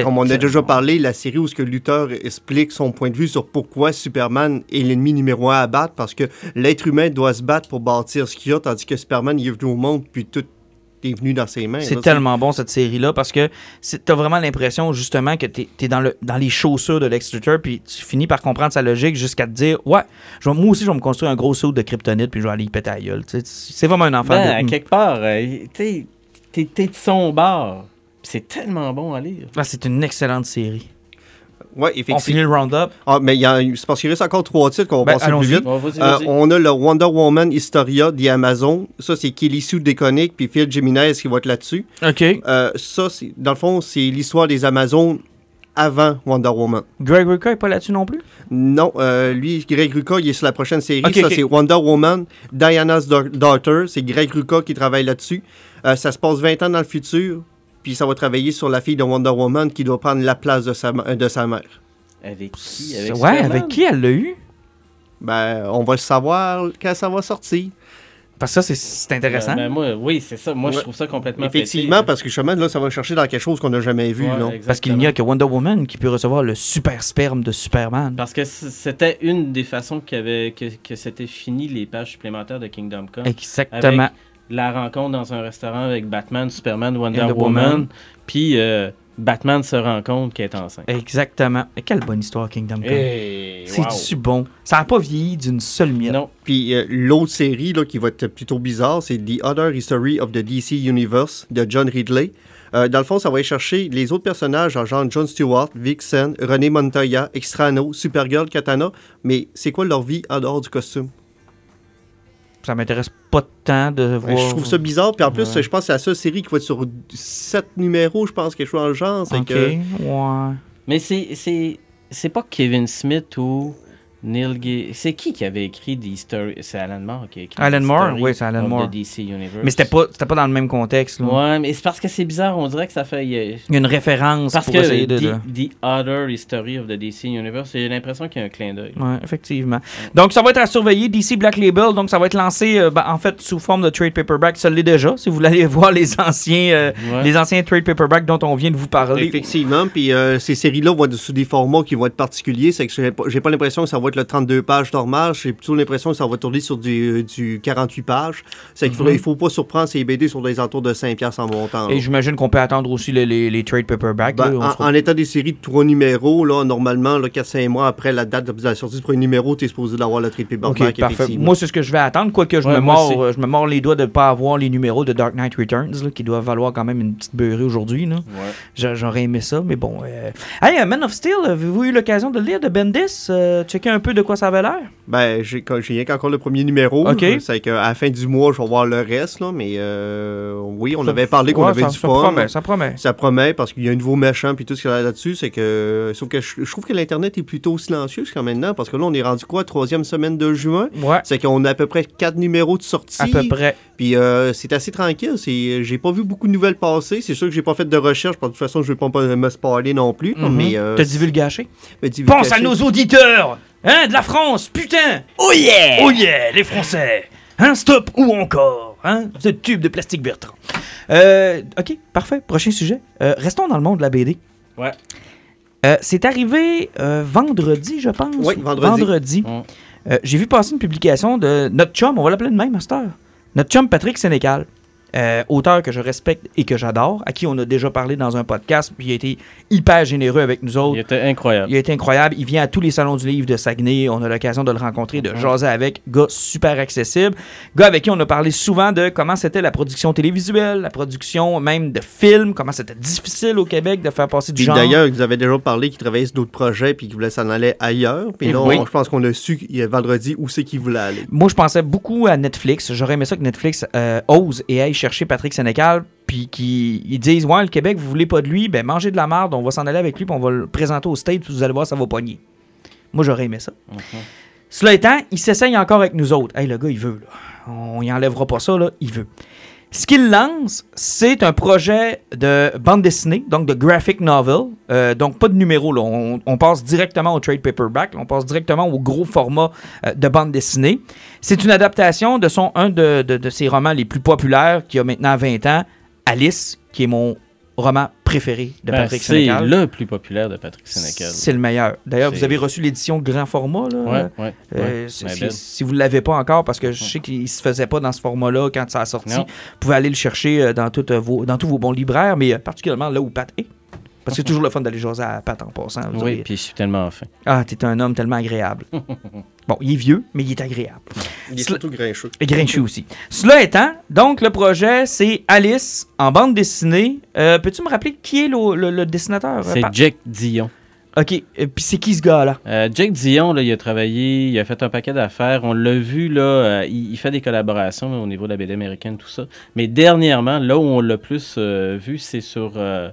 Comme on a déjà parlé, la série où ce que Luther explique son point de vue sur pourquoi Superman est l'ennemi numéro un à battre, parce que l'être humain doit se battre pour bâtir ce qu'il y a, tandis que Superman il est venu au monde, puis tout est venu dans ses mains. C'est tellement bon cette série-là parce que c'est- t'as vraiment l'impression justement que t'es es dans, le, dans les chaussures de Lex Luthor puis tu finis par comprendre sa logique jusqu'à te dire ouais, je vais- moi aussi je vais me construire un gros saut de kryptonite puis je vais aller y péter à la gueule. C'est vraiment un enfant. Ben, de- à quelque part, euh, tu sais, t'es t'es de son bord. C'est tellement bon à lire. Ah, c'est une excellente série. Ouais, On effectivement. finit le round-up. Ah, mais il y a- c'est parce qu'il reste encore trois titres qu'on va Ben, passer plus allons-y. vite. Bon, vas-y, Euh, on a le Wonder Woman Historia d'Amazon. Ça, c'est Kelly Sue Deconic puis Phil Jimenez qui va être là-dessus? OK. Euh, ça, c'est- dans le fond, c'est l'histoire des Amazones avant Wonder Woman. Greg Rucka est pas là-dessus non plus? Non, euh, lui, Greg Rucka, il est sur la prochaine série. Ok, ça, c'est Wonder Woman, Diana's Daugh- Daughter. C'est Greg Rucka qui travaille là-dessus. Euh, ça se passe 20 ans dans le futur. Puis ça va travailler sur la fille de Wonder Woman qui doit prendre la place de sa, de sa mère. Avec qui? Avec ouais, Superman? avec qui elle l'a eu? Ben, on va le savoir quand ça va sortir. Parce que ça, c'est- c'est intéressant. Ben, ben, moi, oui, c'est ça. Moi, je trouve ça complètement Effectivement, pété. parce que justement, là, ça va chercher dans quelque chose qu'on n'a jamais vu. Ouais, exactement. Parce qu'il n'y a que Wonder Woman qui peut recevoir le super sperme de Superman. Parce que c'était une des façons avait, que, que c'était fini les pages supplémentaires de Kingdom Come. Exactement. Avec la rencontre dans un restaurant avec Batman, Superman, Wonder Woman. Woman. Puis euh, Batman se rend compte qu'elle est enceinte. Exactement. Et quelle bonne histoire, Kingdom Come. C'est-tu bon? Ça n'a pas vieilli d'une seule miette. Non. Puis euh, l'autre série là, qui va être plutôt bizarre, c'est The Other History of the DC Universe de John Ridley. Euh, dans le fond, ça va aller chercher les autres personnages, en genre John Stewart, Vixen, René Montoya, Extrano, Supergirl, Katana. Mais c'est quoi leur vie en dehors du costume? Ça m'intéresse pas tant de Ouais, voir. Je trouve ça bizarre. Puis en plus, Ouais. je pense que c'est la seule série qui va être sur 7 numéros, je pense, quelque chose dans le genre. C'est Ok, que- ouais. Mais c'est, c'est, c'est pas Kevin Smith ou Neil. C'est qui qui avait écrit The Story C'est Alan Moore qui a écrit Alan The Moore? Story Oui, c'est Alan of Moore. The DC Universe. Mais c'était pas, c'était pas dans le même contexte. là. Ouais, mais c'est parce que c'est bizarre. On dirait que ça fait. Il y a une référence Parce pour que essayer de. the, de- the Other History of the DC Universe, j'ai l'impression qu'il y a un clin d'œil. Ouais, effectivement. Donc, ça va être à surveiller. DC Black Label. Donc, ça va être lancé, euh, ben, en fait, sous forme de trade paperback. Ça l'est déjà. Si vous voulez aller voir les anciens, euh, Ouais. les anciens trade paperback dont on vient de vous parler. Effectivement, puis euh, ces séries-là vont être sous des formats qui vont être particuliers. C'est que j'ai pas, j'ai pas l'impression que ça va être être le 32 pages normal. J'ai plutôt l'impression que ça va tourner sur du, du 48 pages. C'est qu'il faudrait- il faut pas surprendre ces BD sur des entours de 5 piastres en montant. là. Et j'imagine qu'on peut attendre aussi les, les, les trade paperbacks. Ben, en, se- en étant des séries de trois numéros, là, normalement, 4-5 mois après la date de la sortie du premier numéro, tu es supposé d'avoir le Ok, paperback, parfait. effectivement. Moi, c'est ce que je vais attendre. Quoique je, Ouais, me mords, euh, je me mords les doigts de ne pas avoir les numéros de Dark Knight Returns, là, qui doivent valoir quand même une petite beurrée aujourd'hui. J'aurais aimé ça, mais bon. euh. Hey, euh, Man of Steel, avez-vous eu l'occasion de le lire de Bendis? Euh, Checker un peu de quoi ça avait l'air? Ben, j'ai rien qu'encore le premier numéro. Ok. C'est qu'à la fin du mois, je vais voir le reste, là, mais euh, oui, on avait parlé qu'on Ouais, avait ça, du ça fun. promet, ça promet. Ça promet parce qu'il y a un nouveau méchant puis tout ce qu'il y a là-dessus, c'est que. Sauf que je, je trouve que l'Internet est plutôt silencieux jusqu'à maintenant parce que là, on est rendu quoi, troisième semaine de juin? Ouais, C'est qu'on a à peu près quatre numéros de sortie. à peu près. Puis euh, c'est assez tranquille. J'ai pas vu beaucoup de nouvelles passer. C'est sûr que j'ai pas fait de recherche. parce que De toute façon, je vais pas me spoiler non plus. Mhm. Mais euh, T'as divulgaché dis- Pense à nos auditeurs Hein, de la France, putain Oh yeah Oh yeah, les Français Hein, stop ou encore Hein, ce tube de plastique Bertrand. Euh, ok, parfait. Prochain sujet. Euh, restons dans le monde de la BD. Ouais. Euh, c'est arrivé euh, vendredi, je pense. Oui, vendredi. Vendredi. Mm. Euh, J'ai vu passer une publication de notre chum, on va l'appeler de même, Master. Notre chum Patrick Sénécal. Euh, auteur que je respecte et que j'adore, à qui on a déjà parlé dans un podcast, puis il a été hyper généreux avec nous autres. Il était incroyable. Il a été incroyable. Il vient à tous les salons du livre de Saguenay. On a l'occasion de le rencontrer, de jaser avec. Gars super accessible. Gars avec qui on a parlé souvent de comment c'était la production télévisuelle, la production même de films, comment c'était difficile au Québec de faire passer du Puis genre. d'ailleurs, ils avaient déjà parlé qu'ils travaillaient sur d'autres projets puis qu'ils voulaient s'en aller ailleurs. Puis Et là, oui. je pense qu'on a su il y a vendredi où c'est qu'ils voulaient aller. Moi, je pensais beaucoup à Netflix. J'aurais aimé ça que Netflix euh, ose et aille chercher Patrick Sénécal, puis qu'ils disent Ouais, le Québec, vous voulez pas de lui, ben mangez de la merde, on va s'en aller avec lui, puis on va le présenter au State, puis vous allez voir, ça va pogner. Moi, j'aurais aimé ça. Mhm. Cela étant, il s'essaye encore avec nous autres. Hey, le gars, il veut, là. On y enlèvera pas ça, là. Il veut. Ce qu'il lance, c'est un projet de bande dessinée, donc de graphic novel. Euh, donc, pas de numéro. On, passe directement au trade paperback. On passe directement au gros format euh, de bande dessinée. C'est une adaptation de son, un de, de- de ses romans les plus populaires, qui a maintenant 20 ans, Alice, qui est mon roman préféré de Ben, Patrick c'est le plus populaire de Patrick Sénécal. C'est le meilleur. D'ailleurs, vous avez reçu l'édition grand format, là. Ouais, ouais. Euh, ouais. si, vous ne l'avez pas encore, parce que je sais qu'il ne se faisait pas dans ce format-là quand ça a sorti, Non. vous pouvez aller le chercher euh, dans, toutes vos, dans tous vos bons libraires, mais euh, particulièrement là où Pat est. Parce que c'est toujours le fun d'aller jaser à Pat en passant. Oui, puis je suis tellement fin. Ah, t'es un homme tellement agréable. bon, il est vieux, mais il est agréable. Il est Cela- surtout grincheux. Et grinchu aussi. Cela étant, donc le projet, c'est Alice en bande dessinée. Euh, Peux-tu me rappeler qui est le, le- le dessinateur? euh, C'est? Jake Dion. OK. Et puis c'est qui ce gars-là? Euh, Jake Dion, là, il a travaillé, il a fait un paquet d'affaires. On l'a vu, là, euh, il, il fait des collaborations là, au niveau de la BD américaine, tout ça. Mais dernièrement, là où on l'a plus euh, vu, c'est sur euh, euh,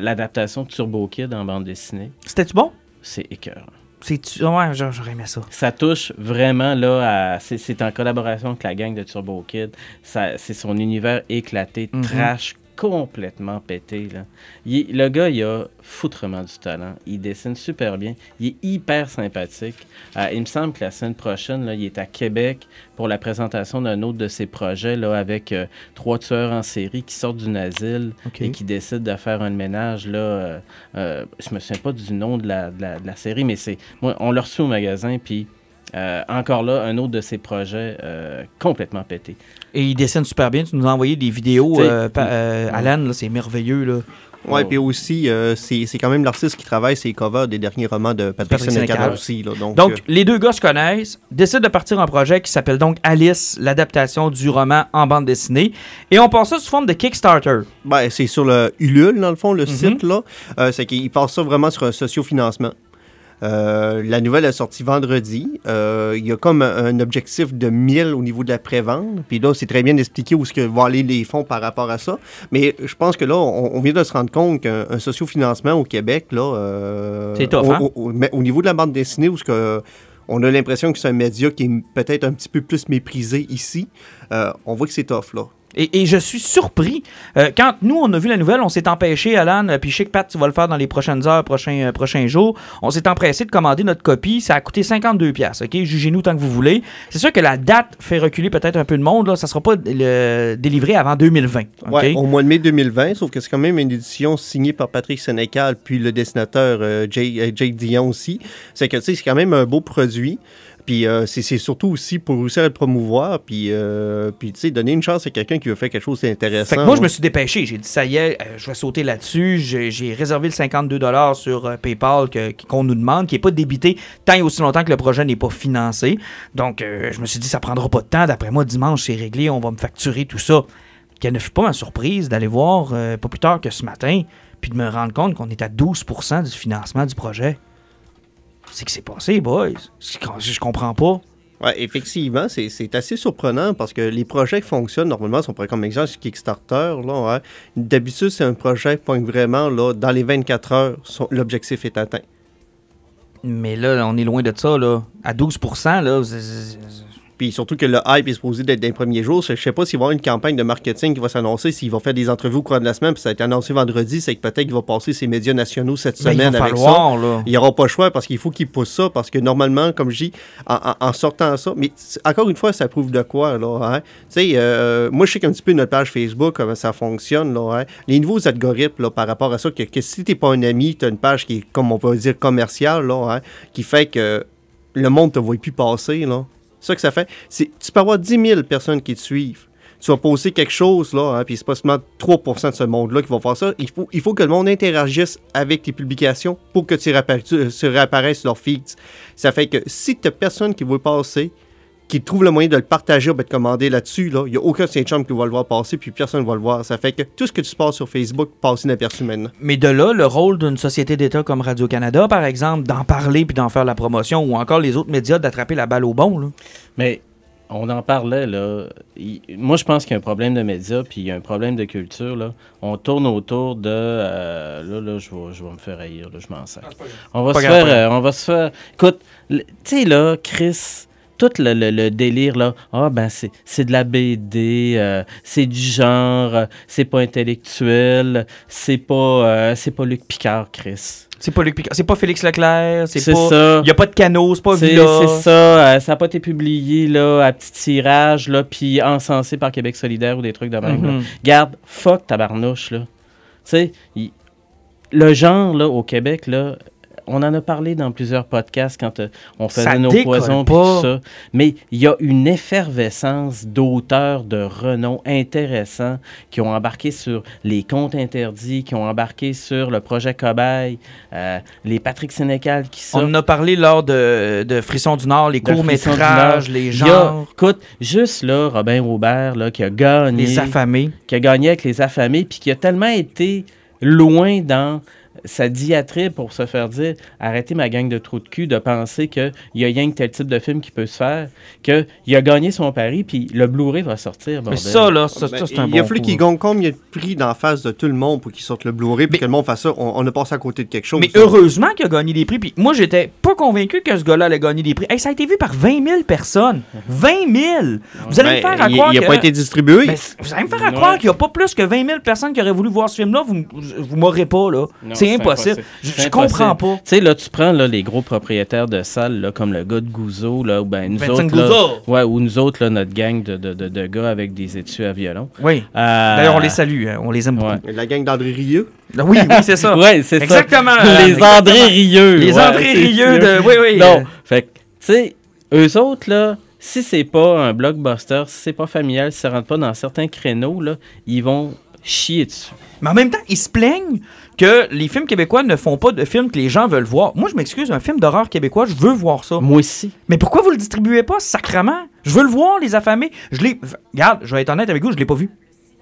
l'adaptation de Turbo Kid en bande dessinée. C'était-tu bon? C'est écœurant. C'est-tu... Ouais, j'a- j'aurais aimé ça. Ça touche vraiment là à. C'est, c'est en collaboration avec la gang de Turbo Kid. Ça, c'est son univers éclaté, Mhm. trash, complètement pété. Là. Il est- le gars, il a foutrement du talent. Il dessine super bien. Il est hyper sympathique. Euh, il me semble que la semaine prochaine, là, il est à Québec pour la présentation d'un autre de ses projets là, avec euh, trois tueurs en série qui sortent d'une asile et qui décident de faire un ménage. Là, euh, euh, je me souviens pas du nom de la, de la- de la série, mais c'est moi, on l'a reçu au magasin, puis euh, encore là, un autre de ses projets euh, complètement pété. Et il dessine super bien. Tu nous as envoyé des vidéos, euh, pa- euh. Alan, là, c'est merveilleux. Là. Ouais, Oh. puis aussi, euh, c'est c'est quand même l'artiste qui travaille ses covers des derniers romans de Patrick, Patrick Sénécal aussi. Là, donc, Donc, euh, les deux gars se connaissent, décident de partir un projet qui s'appelle donc Alice, l'adaptation du roman en bande dessinée. Et on passe ça sous forme de Kickstarter. Ben, c'est sur le Ulule, dans le fond, le Mhm. site, là. Euh, c'est qu'il passe ça vraiment sur un sociofinancement. Euh, la nouvelle est sortie vendredi. Euh, il y a comme un, objectif de 1000 au niveau de la prévente. Puis là, c'est très bien d'expliquer où que vont aller les fonds par rapport à ça. Mais je pense que là, on, on vient de se rendre compte qu'un un sociofinancement au Québec, là... euh, C'est tough, au, hein? au- au- mais au niveau de la bande dessinée, où ce que... On a l'impression que c'est un média qui est peut-être un petit peu plus méprisé ici. Euh, on voit que c'est tough, là. Et, je suis surpris. Euh, quand nous, on a vu la nouvelle, on s'est empêché, Alan, euh, puis je sais que Pat, tu vas le faire dans les prochaines heures, prochains, euh, prochains jours. On s'est empressé de commander notre copie. Ça a coûté 52$. piastres, OK? Jugez-nous tant que vous voulez. C'est sûr que la date fait reculer peut-être un peu de monde. Là. Ça ne sera pas délivré avant 2020. OK? Ouais, au mois de mai 2020, sauf que c'est quand même une édition signée par Patrick Sénécal, puis le dessinateur euh, Jake Dion aussi. C'est que, c'est quand même un beau produit. Puis euh, c'est surtout aussi pour réussir à le promouvoir, puis, euh, puis tu sais, donner une chance à quelqu'un qui veut faire quelque chose d'intéressant. Fait que moi, je me suis dépêché. J'ai dit, ça y est, euh, je vais sauter là-dessus. J'ai réservé le 52 sur PayPal qu'on nous demande, qui n'est pas débité tant et aussi longtemps que le projet n'est pas financé. Donc, je me suis dit, ça prendra pas de temps. D'après moi, dimanche, c'est réglé. On va me facturer tout ça. Quelle ne fut pas ma surprise d'aller voir, pas plus tard que ce matin, puis de me rendre compte qu'on est à 12% du financement du projet. C'est que c'est passé, boys. Je, comprends pas. Ouais, effectivement, c'est assez surprenant parce que les projets qui fonctionnent normalement sont comme exemple sur Kickstarter. ouais. D'habitude, c'est un projet qui pointe vraiment là, dans les 24 heures, l'objectif est atteint. Mais là, on est loin de ça, là. À 12% là, Puis surtout que le hype est supposé d'être d'un premier jour. Je sais pas s'il va y avoir une campagne de marketing qui va s'annoncer, s'il va faire des entrevues au cours de la semaine, puis ça a été annoncé vendredi, c'est que peut-être qu'il va passer ses médias nationaux cette Ben, il semaine va avec ça. là. Il n'y aura pas le choix parce qu'il faut qu'il pousse ça, parce que normalement, comme je dis, en, en- en sortant ça, mais encore une fois, ça prouve de quoi, là, hein? Tu sais, euh, moi, je sais qu'un petit peu notre page Facebook, comment ça fonctionne, là, hein? Les nouveaux algorithmes, là, par rapport à ça, que, que si t'es pas un ami, tu as une page qui est, comme on peut dire, commerciale, là, hein, qui fait que le monde te voit plus passer, là. Ça que ça fait. C'est- Tu peux avoir 10 000 personnes qui te suivent. Tu vas poster quelque chose, là, hein, puis c'est pas seulement 3% de ce monde-là qui va faire ça. Il faut, il faut que le monde interagisse avec tes publications pour que tu, réappa- tu- tu réapparaisses sur leur feeds. Ça fait que si tu personne qui veut passer, qui trouve le moyen de le partager ou de commander là-dessus, là, il n'y a aucun de ses chums qui va le voir passer, puis personne ne va le voir. Ça fait que tout ce que tu passes sur Facebook passe inaperçu maintenant. Mais de là, le rôle d'une société d'État comme Radio-Canada, par exemple, d'en parler puis d'en faire la promotion, ou encore les autres médias d'attraper la balle au bon, là. Mais on en parlait, là. Il- moi, je pense qu'il y a un problème de médias, puis il y a un problème de culture, là. On tourne autour de... euh, là, là, je vais, je vais me faire haïr, là, je m'en sers. On va Pas se grave, faire... euh, on va se faire... Écoute, tu sais, là, Chris... Tout le, le- le délire, là, ah ben c'est de la BD, euh, c'est du genre, euh, c'est pas intellectuel, c'est pas, euh, c'est pas Luc Picard, Chris. C'est pas Luc Picard, c'est pas Félix Leclerc, c'est C'est pas. ça. Il y a pas de canot, c'est pas Villa. c'est ça, euh, ça n'a pas été publié là, à petit tirage, là, puis encensé par Québec solidaire ou des trucs de même. là. Mhm. Garde, fuck tabarnouche, là. Tu sais, le genre, là, au Québec, là, on en a parlé dans plusieurs podcasts quand euh, on faisait Ça nos poisons pas. tout ça. Mais il y a une effervescence d'auteurs de renom intéressants qui ont embarqué sur les comptes interdits, qui ont embarqué sur le projet Cobaye, euh, les Patrick Sénécal qui On sortent. en a parlé lors de, de Frisson du Nord, les courts-métrages, les y a- genres, écoute, juste là, Robin Robert, là, qui a gagné, les affamés. qui a gagné avec les affamés, puis qui a tellement été loin dans sa diatribe pour se faire dire arrêtez ma gang de trous de cul de penser qu'il y a rien que tel type de film qui peut se faire, qu'il a gagné son pari, puis le Blu-ray va sortir. Mais ça, là, ça, ça, c'est un il a bon fallu coup, qu'il gagne combien de prix d'en face de tout le monde pour qu'il sorte le Blu-ray, puis Mais- que le monde fasse ça? On, on a passé à côté de quelque chose. Mais heureusement qu'il a gagné des prix. Puis moi, j'étais pas convaincu que ce gars-là allait gagner des prix. Hey, ça a été vu par 20 000 personnes. 20 000! Vous allez me faire à il- croire Il n'a pas été distribué. Ben, vous allez me faire à Ouais. croire qu'il n'y a pas plus que 20 000 personnes qui auraient voulu voir ce film-là. Vous, vous m'aurez pas, là. Non, C'est impossible. impossible. Je, comprends pas. Tu sais, là, tu prends là, les gros propriétaires de salles, là, comme le gars de Gouzeau, là, ou ben, nous Vincent autres, là, ouais, ou nous autres, là, notre gang de, de, de, de gars avec des études à violon. Oui. Euh, D'ailleurs, on les salue. hein. On les aime beaucoup. La gang d'André Rieu. Oui, oui, c'est ça. Ouais, c'est ça. Exactement. Les Exactement. André Rieux. Les ouais, André Rieu de... Oui, oui. Non, euh, fait que, tu sais, eux autres, là, si c'est pas un blockbuster, si c'est pas familial, si ça rentre pas dans certains créneaux, là, ils vont chier dessus. Mais en même temps, ils se plaignent que les films québécois ne font pas de films que les gens veulent voir. Moi, je m'excuse, un film d'horreur québécois, je veux voir ça. Moi aussi. Mais pourquoi vous le distribuez pas, sacrement? Je veux le voir, les affamés. Je l'ai... Regarde, je vais être honnête avec vous, je l'ai pas vu.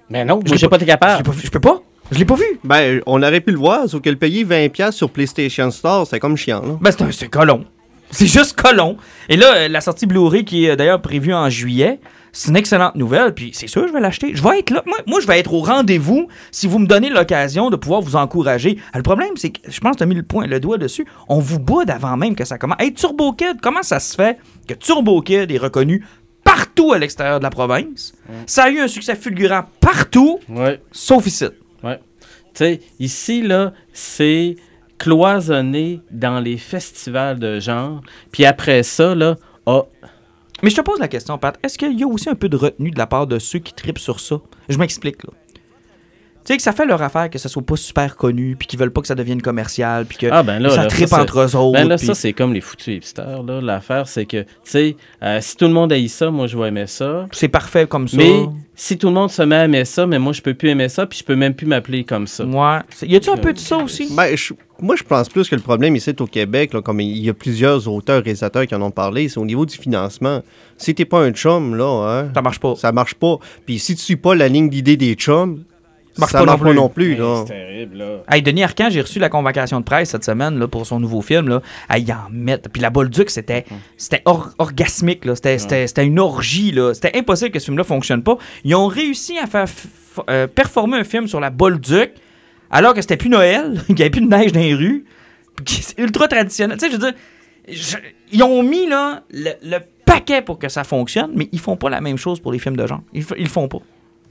Mais non, Je j'ai pas été capable. pas vu. Je peux pas. Je l'ai pas vu. Ben, on aurait pu le voir, sauf que le payer 20$ sur PlayStation Store, c'est comme chiant, là. Ben, c'est un c'est colon. C'est juste colon. Et là, euh, la sortie Blu-ray qui est d'ailleurs prévue en juillet, c'est une excellente nouvelle. Puis c'est sûr, je vais l'acheter. Je vais être là. Moi, moi, je vais être au rendez-vous si vous me donnez l'occasion de pouvoir vous encourager. Ah, Le problème, c'est que je pense que tu as mis le, point, le doigt dessus. On vous boude avant même que ça commence. Hey, Turbo Kid, comment ça se fait que Turbo Kid est reconnu partout à l'extérieur de la province? Ça a eu un succès fulgurant partout, Ouais. sauf ici. Tu sais, ici, là, c'est cloisonné dans les festivals de genre. Puis après ça, là, ah, Mais je te pose la question, Pat. Est-ce qu'il y a aussi un peu de retenue de la part de ceux qui tripent sur ça? Je m'explique, là. Tu sais, que ça fait leur affaire que ça soit pas super connu, puis qu'ils veulent pas que ça devienne commercial, puis que ah ben là, ça là, tripe ça, entre eux autres. Ben là, ça, c'est comme les foutus hipsters, là. L'affaire, c'est que, tu sais, euh, si tout le monde haït ça, moi, je vais aimer ça. c'est parfait comme ça. Mais si tout le monde se met à aimer ça, mais moi, je peux plus aimer ça, puis je peux même plus m'appeler comme ça. Ouais. Y a-tu un peu de ça aussi? Ben, je- moi, je pense plus que le problème ici au Québec, là, comme il y a plusieurs auteurs, réalisateurs qui en ont parlé, c'est au niveau du financement. Si t'es pas un chum, là, hein, Ça marche pas. ça marche pas. Puis si tu suis pas la ligne d'idée des chums, Marche ça pas non marche pas plus. non plus. Hey, là. c'est terrible, là. Hey, Denis Arcand, j'ai reçu la convocation de presse cette semaine là, pour son nouveau film. Là. Hey, il en met. Puis la Bolduc, c'était c'était or- orgasmique. là. C'était c'était- c'était une orgie. là. C'était impossible que ce film-là fonctionne pas. Ils ont réussi à faire f- f- euh, performer un film sur la Bolduc alors que c'était plus Noël, qu'il n'y avait plus de neige dans les rues. C'est ultra traditionnel. Tu sais, je veux dire, je- ils ont mis là, le, le paquet pour que ça fonctionne, mais ils font pas la même chose pour les films de genre. Ils, ils le font pas.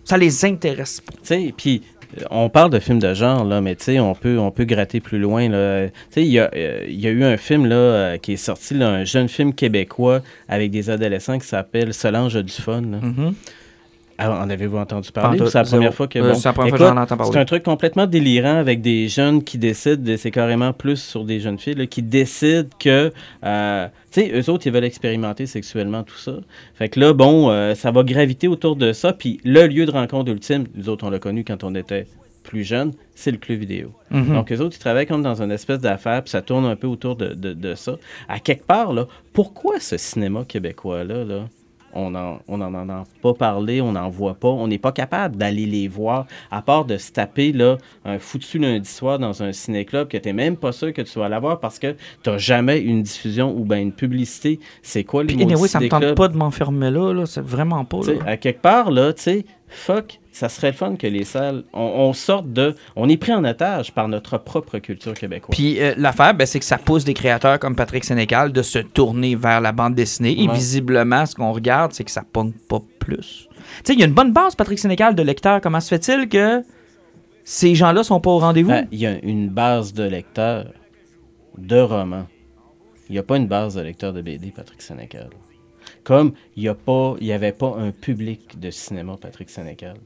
Ça les intéresse pas. Tu sais, puis euh, on parle de films de genre, là, mais tu sais, on peut, on peut gratter plus loin, là. Tu sais, il y, a, euh, y a eu un film, là, euh, qui est sorti, là, un jeune film québécois avec des adolescents qui s'appelle Solange a du fun, là. Mhm. Ah, en avez-vous entendu parler? ou C'est la première fois que... Euh, bon, c'est la première fois que écoute, j'en entends parler. C'est un truc complètement délirant avec des jeunes qui décident, de- c'est carrément plus sur des jeunes filles, là, qui décident que, euh, tu sais, eux autres, ils veulent expérimenter sexuellement tout ça. Fait que là, bon, euh, ça va graviter autour de ça. Puis le lieu de rencontre ultime, nous autres, on l'a connu quand on était plus jeunes, c'est le club vidéo. Mhm. Donc, eux autres, ils travaillent comme dans une espèce d'affaire, puis ça tourne un peu autour de, de- de ça. À quelque part, là, pourquoi ce cinéma québécois-là, là, on n'en on en, en a pas parlé, on n'en voit pas, on n'est pas capable d'aller les voir, à part de se taper là, un foutu lundi soir dans un ciné-club que tu n'es même pas sûr que tu vas aller voir parce que tu n'as jamais une diffusion ou ben une publicité. C'est quoi les mots anyway, ça me tente pas de m'enfermer là, là. C'est vraiment pas. Là. à quelque part, là, tu sais, fuck, ça serait le fun que les salles, on, on sorte de... On est pris en otage par notre propre culture québécoise. Puis euh, l'affaire, ben, c'est que ça pousse des créateurs comme Patrick Sénécal de se tourner vers la bande dessinée. Et visiblement, ce qu'on regarde, c'est que ça pogne pas plus. Tu sais, il y a une bonne base, Patrick Sénécal, de lecteurs. Comment se fait-il que ces gens-là sont pas au rendez-vous? Ben, Il y a une base de lecteurs de romans. Il n'y a pas une base de lecteurs de BD, Patrick Sénécal. Comme il n'y avait pas un public de cinéma, Patrick Sénécal.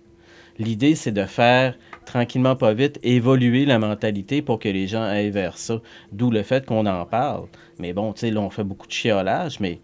L'idée, c'est de faire tranquillement, pas vite, évoluer la mentalité pour que les gens aillent vers ça. D'où le fait qu'on en parle. Mais bon, tu sais, là, on fait beaucoup de chiolage, mais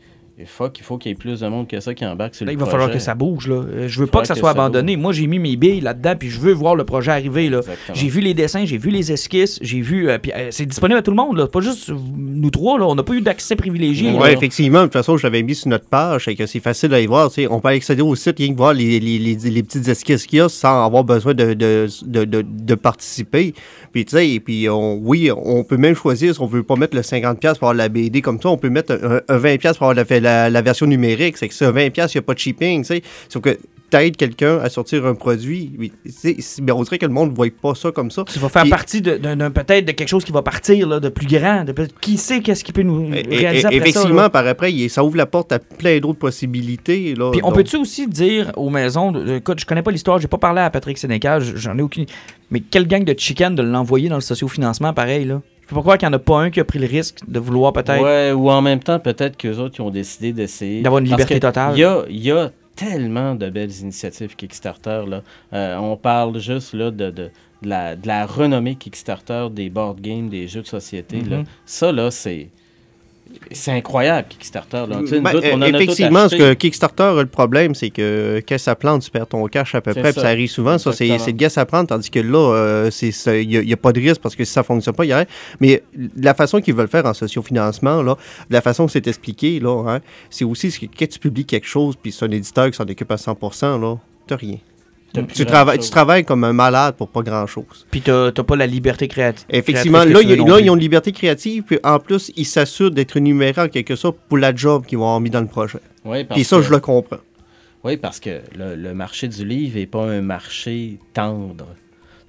fuck, il faut qu'il y ait plus de monde que ça qui embarque sur Là, le il va projet. falloir que ça bouge. Là. Euh, Je veux Il pas que ça que soit ça abandonné. Moi, j'ai mis mes billes là-dedans, puis je veux voir le projet arriver. Là. J'ai vu les dessins, j'ai vu les esquisses, j'ai vu. euh, puis, euh, c'est disponible à tout le monde, là. pas juste nous trois. Là. On n'a pas eu d'accès privilégié. Oui, effectivement. De toute façon, je l'avais mis sur notre page, c'est que c'est facile à y voir. tu sais. On peut accéder au site, rien que voir les, les, les, les petites esquisses qu'il y a sans avoir besoin de, de, de, de, de participer. Puis, tu sais, et puis, on, oui, on peut même choisir si on veut pas mettre le 50$ pour avoir la BD comme ça. On peut mettre un, un 20$ pour avoir la, la, la version numérique. C'est que ça, 20$, il n'y a pas de shipping, tu sais. Sauf que t'aides quelqu'un à sortir un produit. Mais on dirait que le monde ne voit pas ça comme ça. Tu vas faire partie de- d'un d'un- peut-être de quelque chose qui va partir là, de plus grand. De, qui sait qu'est-ce qui peut nous Et- et- réaliser après effectivement, ça. là? par après, ça ouvre la porte à plein d'autres possibilités. Là, Puis on peut-tu aussi dire aux maisons, de- écoute, je connais pas l'histoire, j'ai pas parlé à Patrick Sénécal, j'en ai aucune. Mais quelle gang de chicken de l'envoyer dans le sociofinancement pareil là? Je peux pas croire qu'il y en a pas un qui a pris le risque de vouloir peut-être. Ouais, ou en même temps, peut-être qu'eux autres, ils ont décidé d'essayer. D'avoir une liberté totale. Il y a, y a tellement de belles initiatives Kickstarter. Là. Euh, on parle juste là, de, de, de la, de la renommée Kickstarter des board games, des jeux de société. là. Mhm. Ça, là, c'est. C'est incroyable, Kickstarter. Là. Ben, on en a tout effectivement, ce que Kickstarter a le problème, c'est que quand ça plante, tu perds ton cash à peu près. Ça. ça arrive souvent. Ça, c'est le guess à prendre. Tandis que là, euh, il n'y a, pas de risque parce que si ça ne fonctionne pas, il y a rien. Mais la façon qu'ils veulent faire en sociofinancement, là, la façon que c'est expliqué, là, hein, c'est aussi que quand tu publies quelque chose, puis c'est un éditeur qui s'en occupe à 100 là, tu rien. Tu chose. tu travailles comme un malade pour pas grand-chose. Puis t'as t'as pas la liberté créative. Effectivement, là, tu y ils ont une liberté créative, puis en plus, ils s'assurent d'être énumérés en quelque sorte pour la job qu'ils vont avoir mis dans le projet. Oui, Puis ça, que- je le comprends. Oui, parce que le, le marché du livre n'est pas un marché tendre.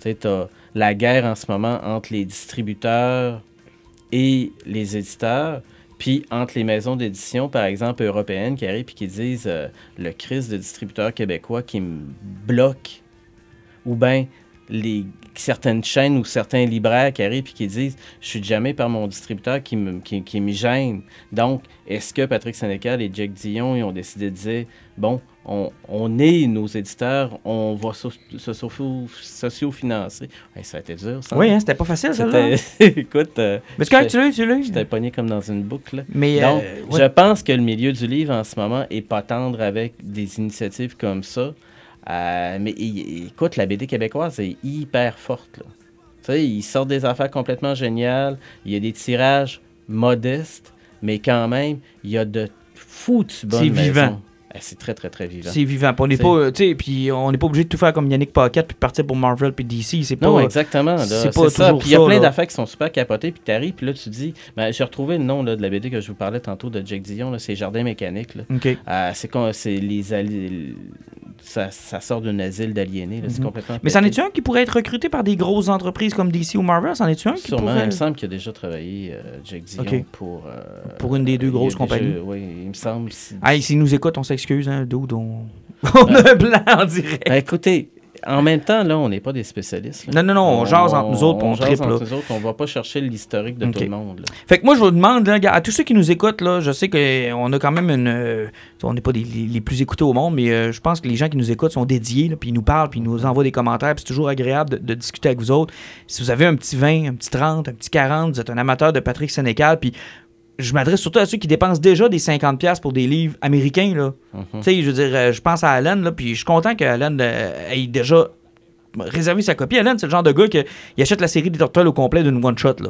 Tu sais, as la guerre en ce moment entre les distributeurs et les éditeurs. Puis entre les maisons d'édition, par exemple, européennes qui arrivent et qui disent euh, le crise de distributeurs québécois qui me bloque, ou bien les certaines chaînes ou certains libraires qui arrivent et qui disent je suis jamais par mon distributeur qui me, qui, qui gêne. Donc, est-ce que Patrick Sénécal et Jack Dion ils ont décidé de dire bon, on, on est nos éditeurs, on va so- se socio- socio-financer. Hey, ça a été dur, ça. Oui, hein, c'était pas facile, ça. Écoute, euh, Mais correct, tu l'as, tu l'as. j'étais pogné comme dans une boucle. Mais, Donc, euh, je ouais. pense pense que le milieu du livre en ce moment est pas tendre avec des initiatives comme ça. Euh, mais écoute, la BD québécoise est hyper forte. Là. Tu sais, ils sortent des affaires complètement géniales. Il y a des tirages modestes, mais quand même, il y a de foutues bonnes C'est vivant. Eh, c'est très, très, très vivant. C'est vivant. Puis on n'est pas, euh, tu sais, puis on n'est pas obligé de tout faire comme Yannick Paquette puis de partir pour Marvel puis DC. C'est pas. Non, exactement. c'est pas ça. Puis il y a plein d'affaires qui sont super capotées, puis t'arrives, puis là, tu te dis... Ben, J'ai retrouvé le nom là, de la BD que je vous parlais tantôt de Jake Dion, c'est Jardin mécanique. Là. OK. Euh, c'est les ali- ça, ça sort d'un asile d'aliénés. C'est Mhm. complètement. Mais c'en est-tu un qui pourrait être recruté par des grosses entreprises comme DC ou Marvel? C'en est-tu un qui Sûrement, pourrait... il me semble qu'il a déjà travaillé, euh, Jake Dion, pour. euh, Pour une des deux grosses déjà- compagnies. Oui, il me semble. si- Hey, s'ils nous écoutent, on s'excuse, hein, dude, on... on a un blanc en direct. Ben, écoutez, en même temps, là, on n'est pas des spécialistes. là. Non, non, non, on jase entre nous autres, puis on jase triple, entre là. nous autres, on va pas chercher l'historique de tout le monde. là. Fait que moi, je vous demande, là, à tous ceux qui nous écoutent, là, je sais qu'on a quand même une. euh, on n'est pas les, les plus écoutés au monde, mais euh, je pense que les gens qui nous écoutent sont dédiés, puis ils nous parlent, puis ils nous envoient des commentaires, puis c'est toujours agréable de, de discuter avec vous autres. Si vous avez un petit 20, un petit 30, un petit 40, vous êtes un amateur de Patrick Sénécal, puis je m'adresse surtout à ceux qui dépensent déjà des 50$ pour des livres américains, là. Mhm. Tu sais, je veux dire, euh, je pense à Alan, là, puis je suis content qu'Alan euh, ait déjà réservé sa copie. Alan, c'est le genre de gars qui il achète la série des Turtles au complet d'une one-shot, là.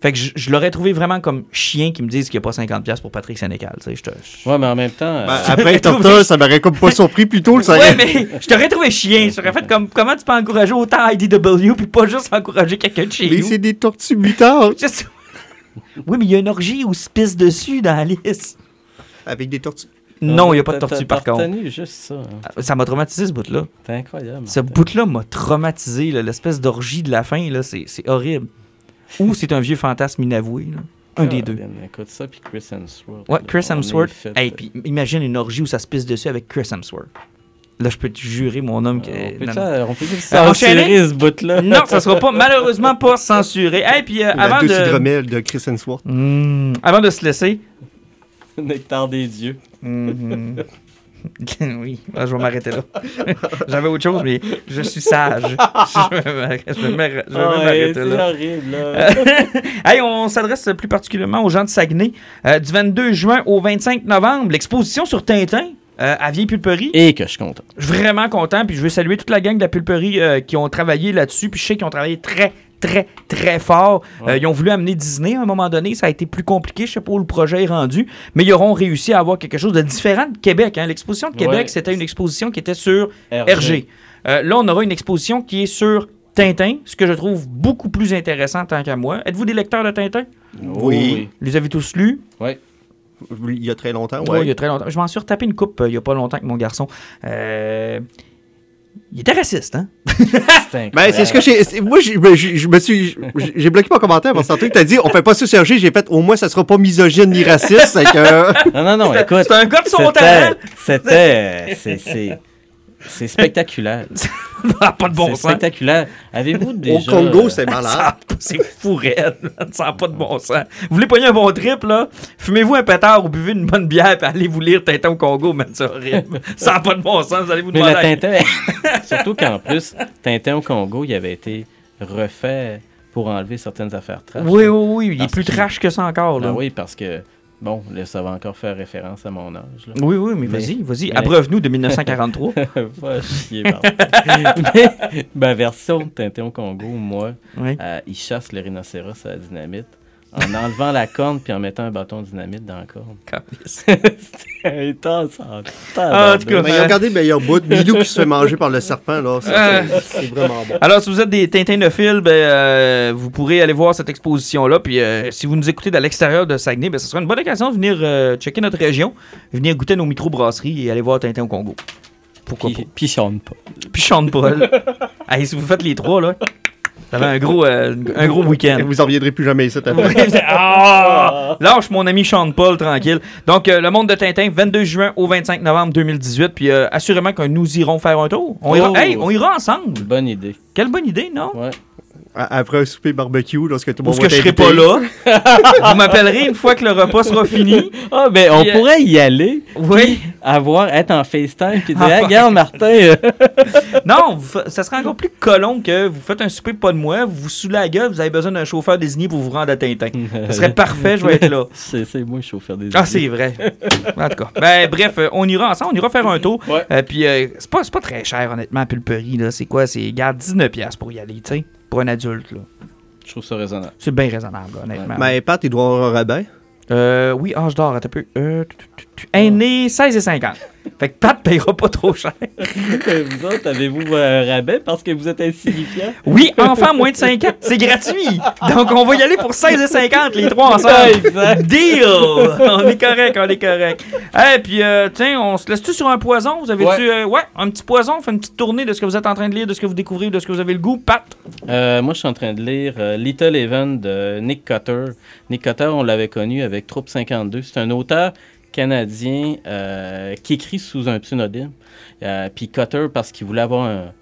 Fait que je, je l'aurais trouvé vraiment comme chien qui me disent qu'il n'y a pas 50$ pour Patrick Sénécal. Tu sais, je te- je- Ouais, mais en même temps. euh, Ben, après Torta, ça m'aurait comme pas surpris plutôt. Le Ouais, mais je t'aurais trouvé chien. Je t'aurais fait comme comment tu peux encourager autant IDW puis pas juste encourager quelqu'un de chez Mais nous? c'est des tortues mutantes Juste- Oui, mais il y a une orgie où se pisse dessus dans la liste. avec des tortues. Non, il n'y a pas de tortue par contre. retenu juste ça. hein. Ça m'a traumatisé ce bout-là. C'est incroyable. Ce bout-là m'a traumatisé, l'espèce d'orgie de la fin, là, c'est horrible. Ou c'est un vieux fantasme inavoué, là. un des deux. Écoute ça, puis Chris Hemsworth. Ouais, Chris Hemsworth. puis imagine une orgie où ça se pisse dessus avec Chris Hemsworth. Là, je peux te jurer, mon homme, que. On non, peut non. ça, on peut Euh, enchaîner? censurer ce bout-là. Non, ça sera pas, malheureusement pas censuré. Hey, puis euh, avant de. de Chris Hemsworth. Hmm, avant de se laisser. Nectar des dieux. Mhm. oui, ah, je vais m'arrêter là. J'avais autre chose, mais je suis sage. Je vais m'arrêter- je vais m'arrêter- je vais Ah, ouais, m'arrêter c'est là. horrible, là. hey, on s'adresse plus particulièrement aux gens de Saguenay. Euh, du 22 juin au 25 novembre, l'exposition sur Tintin euh, à Vieille Pulperie. Et que je suis content. Je suis vraiment content, puis je veux saluer toute la gang de la Pulperie euh, qui ont travaillé là-dessus, puis je sais qu'ils ont travaillé très, très, très fort. Euh, ils ont voulu amener Disney à un moment donné, ça a été plus compliqué, je sais pas où le projet est rendu, mais ils auront réussi à avoir quelque chose de différent de Québec. hein. L'exposition de Québec, Ouais. c'était une exposition qui était sur RG. Euh, là, on aura une exposition qui est sur Tintin, ce que je trouve beaucoup plus intéressant tant qu'à moi. Êtes-vous des lecteurs de Tintin? Oui. Les avez tous lus? Il y a très longtemps, Oui, ouais. il y a très longtemps. Je m'en suis retapé une coupe euh, il y a pas longtemps avec mon garçon. Euh, Il était raciste, hein? C'est Ben, c'est ce que j'ai. Moi, j'ai- ben, je me suis. j'ai- bloqué mon commentaire parce que t'as dit, on fait pas ça sur j'ai fait au moins ça sera pas misogyne ni raciste. que. Non, non, non, écoute. C'est un gars de son c'était- talent! C'était. euh, c'est- spectaculaire. Ça n'a pas de bon c'est sens. spectaculaire. Avez-vous Au déjà. Congo, euh, c'est malade. C'est fou raide, man. ça n'a pas de bon sens. Vous voulez pogner un bon trip, là? Fumez-vous un pétard ou buvez une bonne bière, puis allez vous lire Tintin au Congo, man, c'est horrible. ça n'a pas de bon sens, vous allez vous Mais demander... le Tintin. Surtout qu'en plus, Tintin au Congo, il avait été refait pour enlever certaines affaires trash. Oui, oui, oui, il est plus trash que ça encore, là. Ben oui, parce que. Bon, là, ça va encore faire référence à mon âge. Là. Oui, oui, mais, Mais- vas-y, vas-y. Abreuve-nous de 1943. Va chier, Martin. Mais ma version de Tintin au Congo, moi, oui. euh, il chasse le rhinocéros à la dynamite en enlevant la corne puis en mettant un bâton de dynamite dans la corne. C'était intense en Ah, en tout cas, Mais ils ont gardé le meilleur bout. Milou qui se fait manger par le serpent, là. c'est- C'est vraiment bon. Alors, si vous êtes des tintinophiles, ben, euh, vous pourrez aller voir cette exposition-là. Puis, euh, si vous nous écoutez de l'extérieur de Saguenay, ben, ce sera une bonne occasion de venir euh, checker notre région, venir goûter nos microbrasseries et aller voir Tintin au Congo. Pourquoi Puis, puis chante pas. pas? Puis Sean Paul. hey, si vous faites les trois, là. T'avais un gros, euh, un gros week-end. Vous en reviendrez plus jamais ici. Ah! Lâche mon ami Sean Paul tranquille. Donc, euh, le monde de Tintin, 22 juin au 25 novembre 2018. Puis, euh, assurément que nous irons faire un tour. On ira, Oh! hey, on ira ensemble. Bonne idée. Quelle bonne idée, non? Ouais. Après un souper barbecue, lorsque tout le Parce monde que va je serai pas là. Vous m'appellerez une fois que le repas sera fini. Ah, ben, on Puis, euh, pourrait y aller, Oui. avoir, être en FaceTime, puis dire, Ah, Hey, regarde, Martin. euh, Non, vous ça serait encore plus colon que vous faites un souper pas de moi, vous vous saoulez la gueule, vous avez besoin d'un chauffeur désigné pour vous rendre à Tintin. Ça serait parfait, je vais être là. c'est c'est moi, le chauffeur des Ah, c'est vrai. En tout cas. Ben, bref, euh, on ira ensemble, on ira faire un tour. Ouais. Euh, puis, euh, c'est pas, c'est pas très cher, honnêtement, à Pulperie. là. C'est quoi? C'est, garde 19$ pour y aller, tu sais, pour un adulte. là. Je trouve ça raisonnable. C'est bien raisonnable, là, honnêtement. Mais Pat, il doit avoir un rabais. Euh, oui, âge d'or, attends un peu. Euh, tu- tu- tu- tu- Aîné, 16 et 50. Fait que Pat payera pas trop cher. vous autres, avez-vous un rabais parce que vous êtes insignifiant? Oui, enfant moins de 5 ans, c'est gratuit. Donc, on va y aller pour 16 et 50, les trois ensemble. Exact. Deal! On est correct, on est correct. Et puis, euh, tiens, on se laisse-tu sur un poison? Vous avez-tu, Ouais. euh, ouais, un petit poison? On fait une petite tournée de ce que vous êtes en train de lire, de ce que vous découvrez, de ce que vous avez le goût. Pat? Euh, moi, je suis en train de lire euh, Little Heaven de Nick Cutter. Nick Cutter, on l'avait connu avec Troupe 52. C'est un auteur canadien euh, qui écrit sous un pseudonyme. Euh, Puis Cutter, parce qu'il voulait avoir un,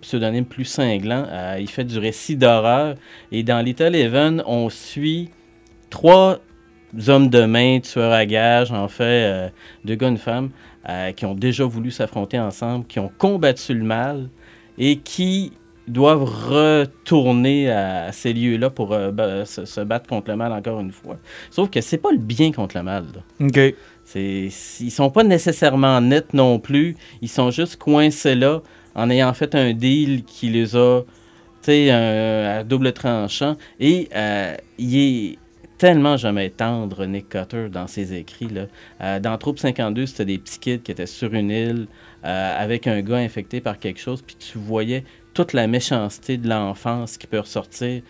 pseudonyme plus cinglant, euh, il fait du récit d'horreur. Et dans Little Heaven, on suit trois hommes de main, tueurs à gages, en fait, deux gars, une femme, qui ont déjà voulu s'affronter ensemble, qui ont combattu le mal et qui doivent retourner à ces lieux-là pour euh, se, se battre contre le mal encore une fois. Sauf que c'est pas le bien contre le mal. là. OK. Ils sont pas nécessairement nets non plus. Ils sont juste coincés là en ayant fait un deal qui les a, tu sais, à double tranchant. Et euh, il est tellement jamais tendre, Nick Cutter, dans ses écrits. Là. Euh, dans Troupe 52, c'était des petits kids qui étaient sur une île euh, avec un gars infecté par quelque chose, puis tu voyais toute la méchanceté de l'enfance qui peut ressortir,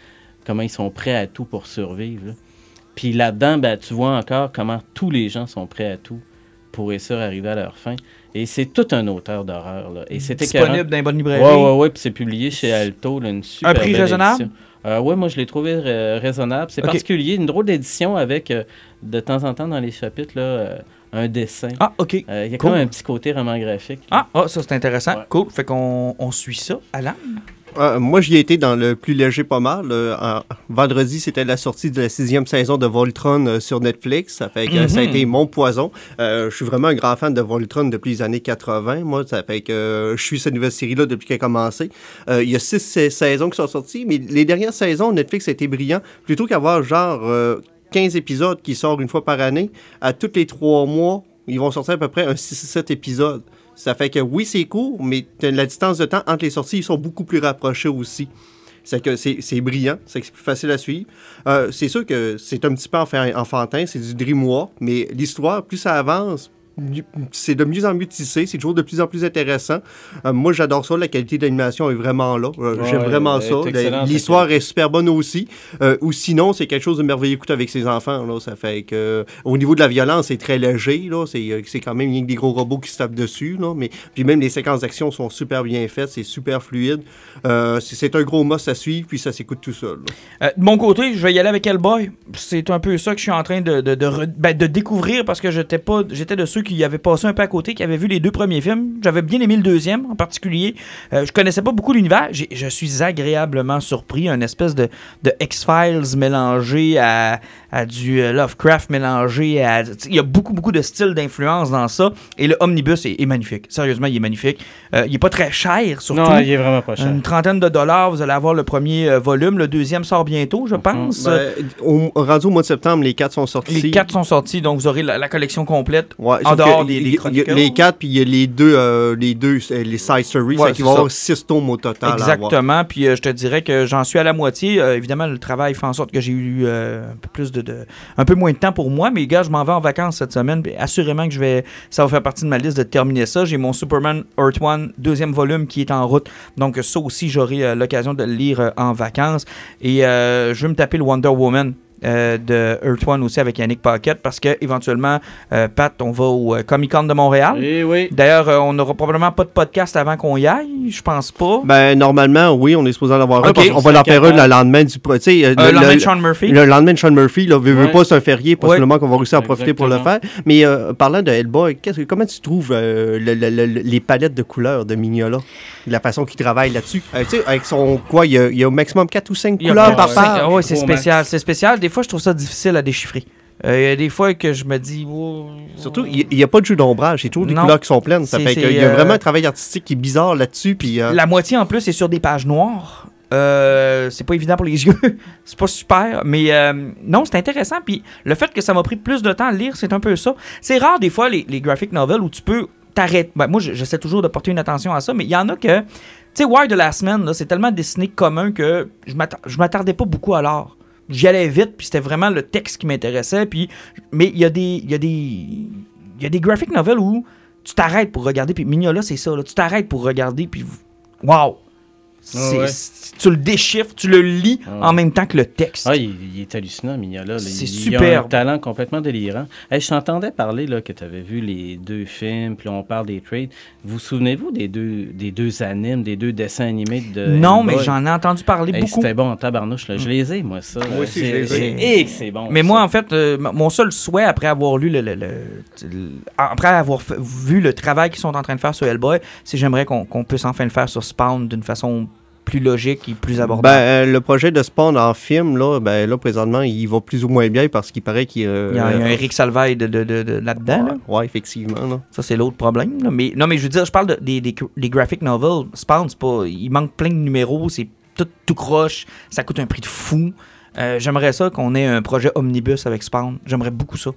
comment ils sont prêts à tout pour survivre. là. Puis là-dedans, ben, tu vois encore comment tous les gens sont prêts à tout pour réussir à arriver à leur fin. Et c'est tout un auteur d'horreur. là. Et c'était Disponible dans les bonnes librairies. Ouais, ouais, ouais. Puis c'est publié chez Alto, là, une super prix belle raisonnable? Euh, ouais, moi je l'ai trouvé euh, raisonnable. C'est particulier, une drôle d'édition avec euh, de temps en temps dans les chapitres là, euh, un dessin. Ah, OK. Euh, Il y a cool. quand même un petit côté roman graphique. Ah, ah, ça, c'est intéressant. Ouais. Cool. Fait qu'on on suit ça. Alan? Euh, moi, j'y ai été dans le plus léger pas mal. euh, en- vendredi, c'était la sortie de la sixième saison de Voltron euh, sur Netflix. Ça fait que ça a Mhm. été mon poison. Euh, je suis vraiment un grand fan de Voltron depuis les années 80. Moi, ça fait que euh, je suis cette nouvelle série-là depuis qu'elle a commencé. Euh, il y a six sa- saisons qui sont sorties, mais les dernières saisons, Netflix a été brillant. Plutôt qu'avoir genre euh, 15 épisodes qui sortent une fois par année, à tous les trois mois, ils vont sortir à peu près un 6-7 épisodes. Ça fait que oui, c'est court, mais la distance de temps entre les sorties, ils sont beaucoup plus rapprochés aussi. C'est que c'est brillant, c'est c'est plus facile à suivre. Euh, c'est sûr que c'est un petit peu enfa- enfantin, c'est du dreamwalk, mais l'histoire, plus ça avance, c'est de mieux en mieux tissé, c'est toujours de plus en plus intéressant. Euh, moi, j'adore ça, la qualité d'animation est vraiment là. Euh, Ouais, J'aime vraiment ça. excellente, L'histoire est super bonne aussi. Euh, ou sinon, c'est quelque chose de merveilleux écouter avec ses enfants. Là. Ça fait que, au niveau de la violence, c'est très léger. là. C'est quand même des gros robots qui se tapent dessus. Là. Mais, puis même les séquences d'action sont super bien faites. C'est super fluide. C'est un gros must à suivre. Puis ça s'écoute tout seul. de mon côté, je vais y aller avec Hellboy. C'est un peu ça que je suis en train de, de, de, re- ben, de découvrir parce que j'étais pas j'étais de ceux qui avaient passé un peu à côté, qui avaient vu les deux premiers films. J'avais bien aimé le deuxième en particulier. Euh, je connaissais pas beaucoup l'univers. Je suis agréablement surpris. Un espèce de, de X-Files mélangé à, à du euh, Lovecraft mélangé à. Il y a beaucoup, beaucoup de styles d'influence dans ça. Et le omnibus est, est magnifique. Sérieusement, il est magnifique. Euh, il est pas très cher, surtout. Non, il est vraiment pas cher. Une trentaine de dollars, vous allez avoir le premier euh, volume. Le deuxième sort bientôt, je pense. Euh, Ben, au, rendu au mois de septembre, les quatre sont sortis. les quatre sont sortis, donc vous aurez la, la collection complète. Ouais, En dehors des- des Chronicles. Les quatre, puis il y a les deux, euh, les deux, euh, les side stories. Ouais, qui ça. avoir six tomes au total. Exactement. Puis euh, je te dirais que j'en suis à la moitié. Euh, évidemment, le travail fait en sorte que j'ai eu un peu plus de, de- un peu moins de temps pour moi. Mais gars, je m'en vais en vacances cette semaine. Puis assurément que je vais, ça va faire partie de ma liste de terminer ça. J'ai mon Superman Earth One deuxième volume qui est en route. Donc ça aussi, j'aurai l'occasion de le lire en vacances. Et je vais me taper le Wonder Woman. Euh, de Earth One aussi avec Yannick Paquette parce que éventuellement, euh, Pat, on va au euh, Comic Con de Montréal. Eh oui. D'ailleurs, euh, on n'aura probablement pas de podcast avant qu'on y aille, je pense pas. Ben, normalement, oui, on est supposé en avoir un. Qu'on va en faire un le lendemain du. pro- Tu sais, euh, Euh, le, lendemain le- de Sean Murphy. le lendemain de Sean Murphy, là, veut, veut Ouais. pas, c'est un férié, possiblement Ouais. qu'on va réussir à profiter pour le faire. Mais euh, parlant de Hellboy, que- comment tu trouves euh, le- le- le- le- les palettes de couleurs de Mignola? La façon qu'il travaille là-dessus? Euh, tu sais, avec son. Quoi, il y, a, il y a au maximum 4 ou 5 Il y a couleurs par. Ah ouais, c'est spécial, c'est spécial. Des fois, je trouve ça difficile à déchiffrer. Euh, Il y a des fois que je me dis. oh, Surtout, il n'y a pas de jeu d'ombrage, c'est toujours des Non. couleurs qui sont pleines. Ça fait qu'il y a euh, vraiment un travail artistique qui est bizarre là-dessus. Puis, euh, La moitié en plus est sur des pages noires. C'est pas évident pour les yeux. c'est pas super. Mais non, c'est intéressant. Puis le fait que ça m'a pris plus de temps à lire, c'est un peu ça. C'est rare des fois les, les graphic novels où tu peux t'arrêter. Ben, moi, je- j'essaie toujours de porter une attention à ça, mais il y en a que. Tu sais, Wire de la semaine, c'est tellement dessiné commun que je m'attardais pas beaucoup à l'art. J'y allais vite, puis c'était vraiment le texte qui m'intéressait. Puis, mais il y a des, il y a des, il y a des graphic novels où tu t'arrêtes pour regarder. Puis Mignola, c'est ça. Là, tu t'arrêtes pour regarder, puis wow, Ouais. c'est- tu le déchiffres, tu le lis Ah. en même temps que le texte. Ah, il, il est hallucinant, Mignola. là. C'est il, Il a un talent complètement délirant. Hey, je t'entendais parler là, que tu avais vu les deux films, puis on parle des trades. Vous souvenez-vous des deux, des deux animes, des deux dessins animés de. non, mais j'en ai entendu parler Hey, beaucoup. C'était bon en tabarnouche. Là. Je les ai, moi, ça. Moi aussi, C'est- je les ai. Et que c'est bon. Mais ça. moi, en fait, euh, mon seul souhait après avoir lu le, le- le- le- après avoir vu le travail qu'ils sont en train de faire sur Hellboy, c'est que j'aimerais qu'on qu'on puisse enfin le faire sur Spawn d'une façon plus logique et plus Ben, abordable. euh, le projet de Spawn en film, là, ben, là, présentement, il va plus ou moins bien parce qu'il paraît qu'il euh, il, y a, il y a un Eric Salvaille de, de- de- de- là-dedans. là. Ouais, ouais, effectivement. Là. Ça, c'est l'autre problème. là. Mais, non, mais je veux dire, je parle de- des, des, des graphic novels. Spawn, c'est pas. Il manque plein de numéros, c'est tout, tout croche, ça coûte un prix de fou. Euh, J'aimerais ça qu'on ait un projet omnibus avec Spawn. J'aimerais beaucoup ça.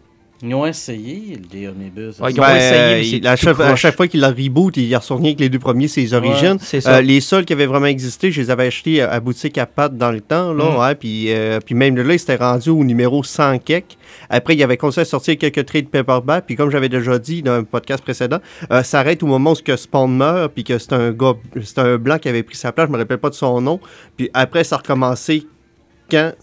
Ils ont essayé des omnibus. Ouais, ils Ben, ont essayé, mais à, chaque, à chaque fois qu'il la reboot, il ressort rien que les deux premiers, c'est les origines. c'est ça. Euh, les seuls qui avaient vraiment existé, je les avais achetés à, à boutique à Pat dans le temps, là, Mm. ouais, puis, euh, puis même là, ils s'étaient rendus au numéro 100 kek. Après, il y avait commencé à sortir quelques trades paperback, puis comme j'avais déjà dit dans un podcast précédent, euh, ça arrête au moment où que Spawn meurt, puis que c'est un gars, c'est un blanc qui avait pris sa place, je me rappelle pas de son nom, puis après, ça a recommencé quand?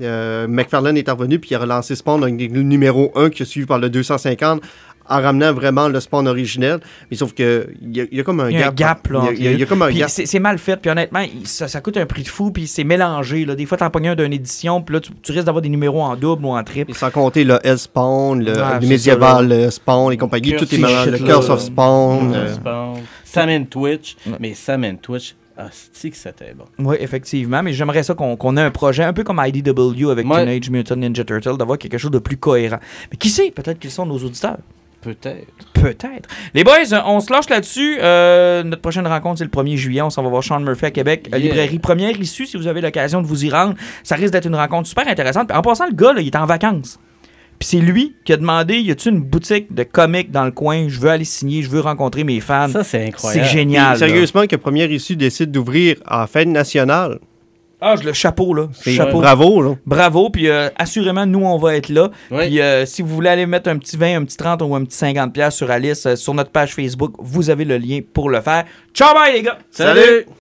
Euh, McFarlane est revenu, puis il a relancé Spawn avec le numéro 1 qui est suivi par le 250 en ramenant vraiment le Spawn originel. Mais sauf que il y, a- il y a comme un Il y a un gap. Il y a- y comme un Puis gap. c'est c'est mal fait, puis honnêtement, ça, ça coûte un prix de fou, puis c'est mélangé. Là. Des fois, t'en pognes un d'une édition, puis là, tu, tu risques d'avoir des numéros en double ou en triple. Et sans compter le L-Spawn, le, Ah, le médiéval le Spawn et compagnie, Curse tout est mélangé. Le Curse of Spawn. Euh, euh, Spawn. Sam and Twitch. Ouais. Mais Sam and Twitch, ah, c'est que c'était bon. Oui, effectivement, mais j'aimerais ça qu'on qu'on ait un projet un peu comme IDW avec Ouais. Teenage Mutant Ninja Turtle, d'avoir quelque chose de plus cohérent. Mais qui sait, peut-être qu'ils sont nos auditeurs. Peut-être. Peut-être. Les boys, euh, on se lâche là-dessus. Euh, notre prochaine rencontre, c'est le 1er juillet. On s'en va voir Sean Murphy à Québec. Yeah. Librairie première issue, si vous avez l'occasion de vous y rendre. Ça risque d'être une rencontre super intéressante. En passant, le gars, là, il est en vacances. Puis c'est lui qui a demandé y a-tu une boutique de comics dans le coin? Je veux aller signer, je veux rencontrer mes fans. Ça, c'est C'est incroyable. génial. là. Sérieusement, que Première Issue décide d'ouvrir en fête nationale. Ah, je- le chapeau, là. C'est Chapeau. bravo, là. Bravo, puis euh, assurément, nous, on va être là. Puis euh, si vous voulez aller mettre un petit 20, un petit 30 ou un petit 50$ piastres sur Alice, euh, sur notre page Facebook, vous avez le lien pour le faire. Ciao, bye, les gars! Salut!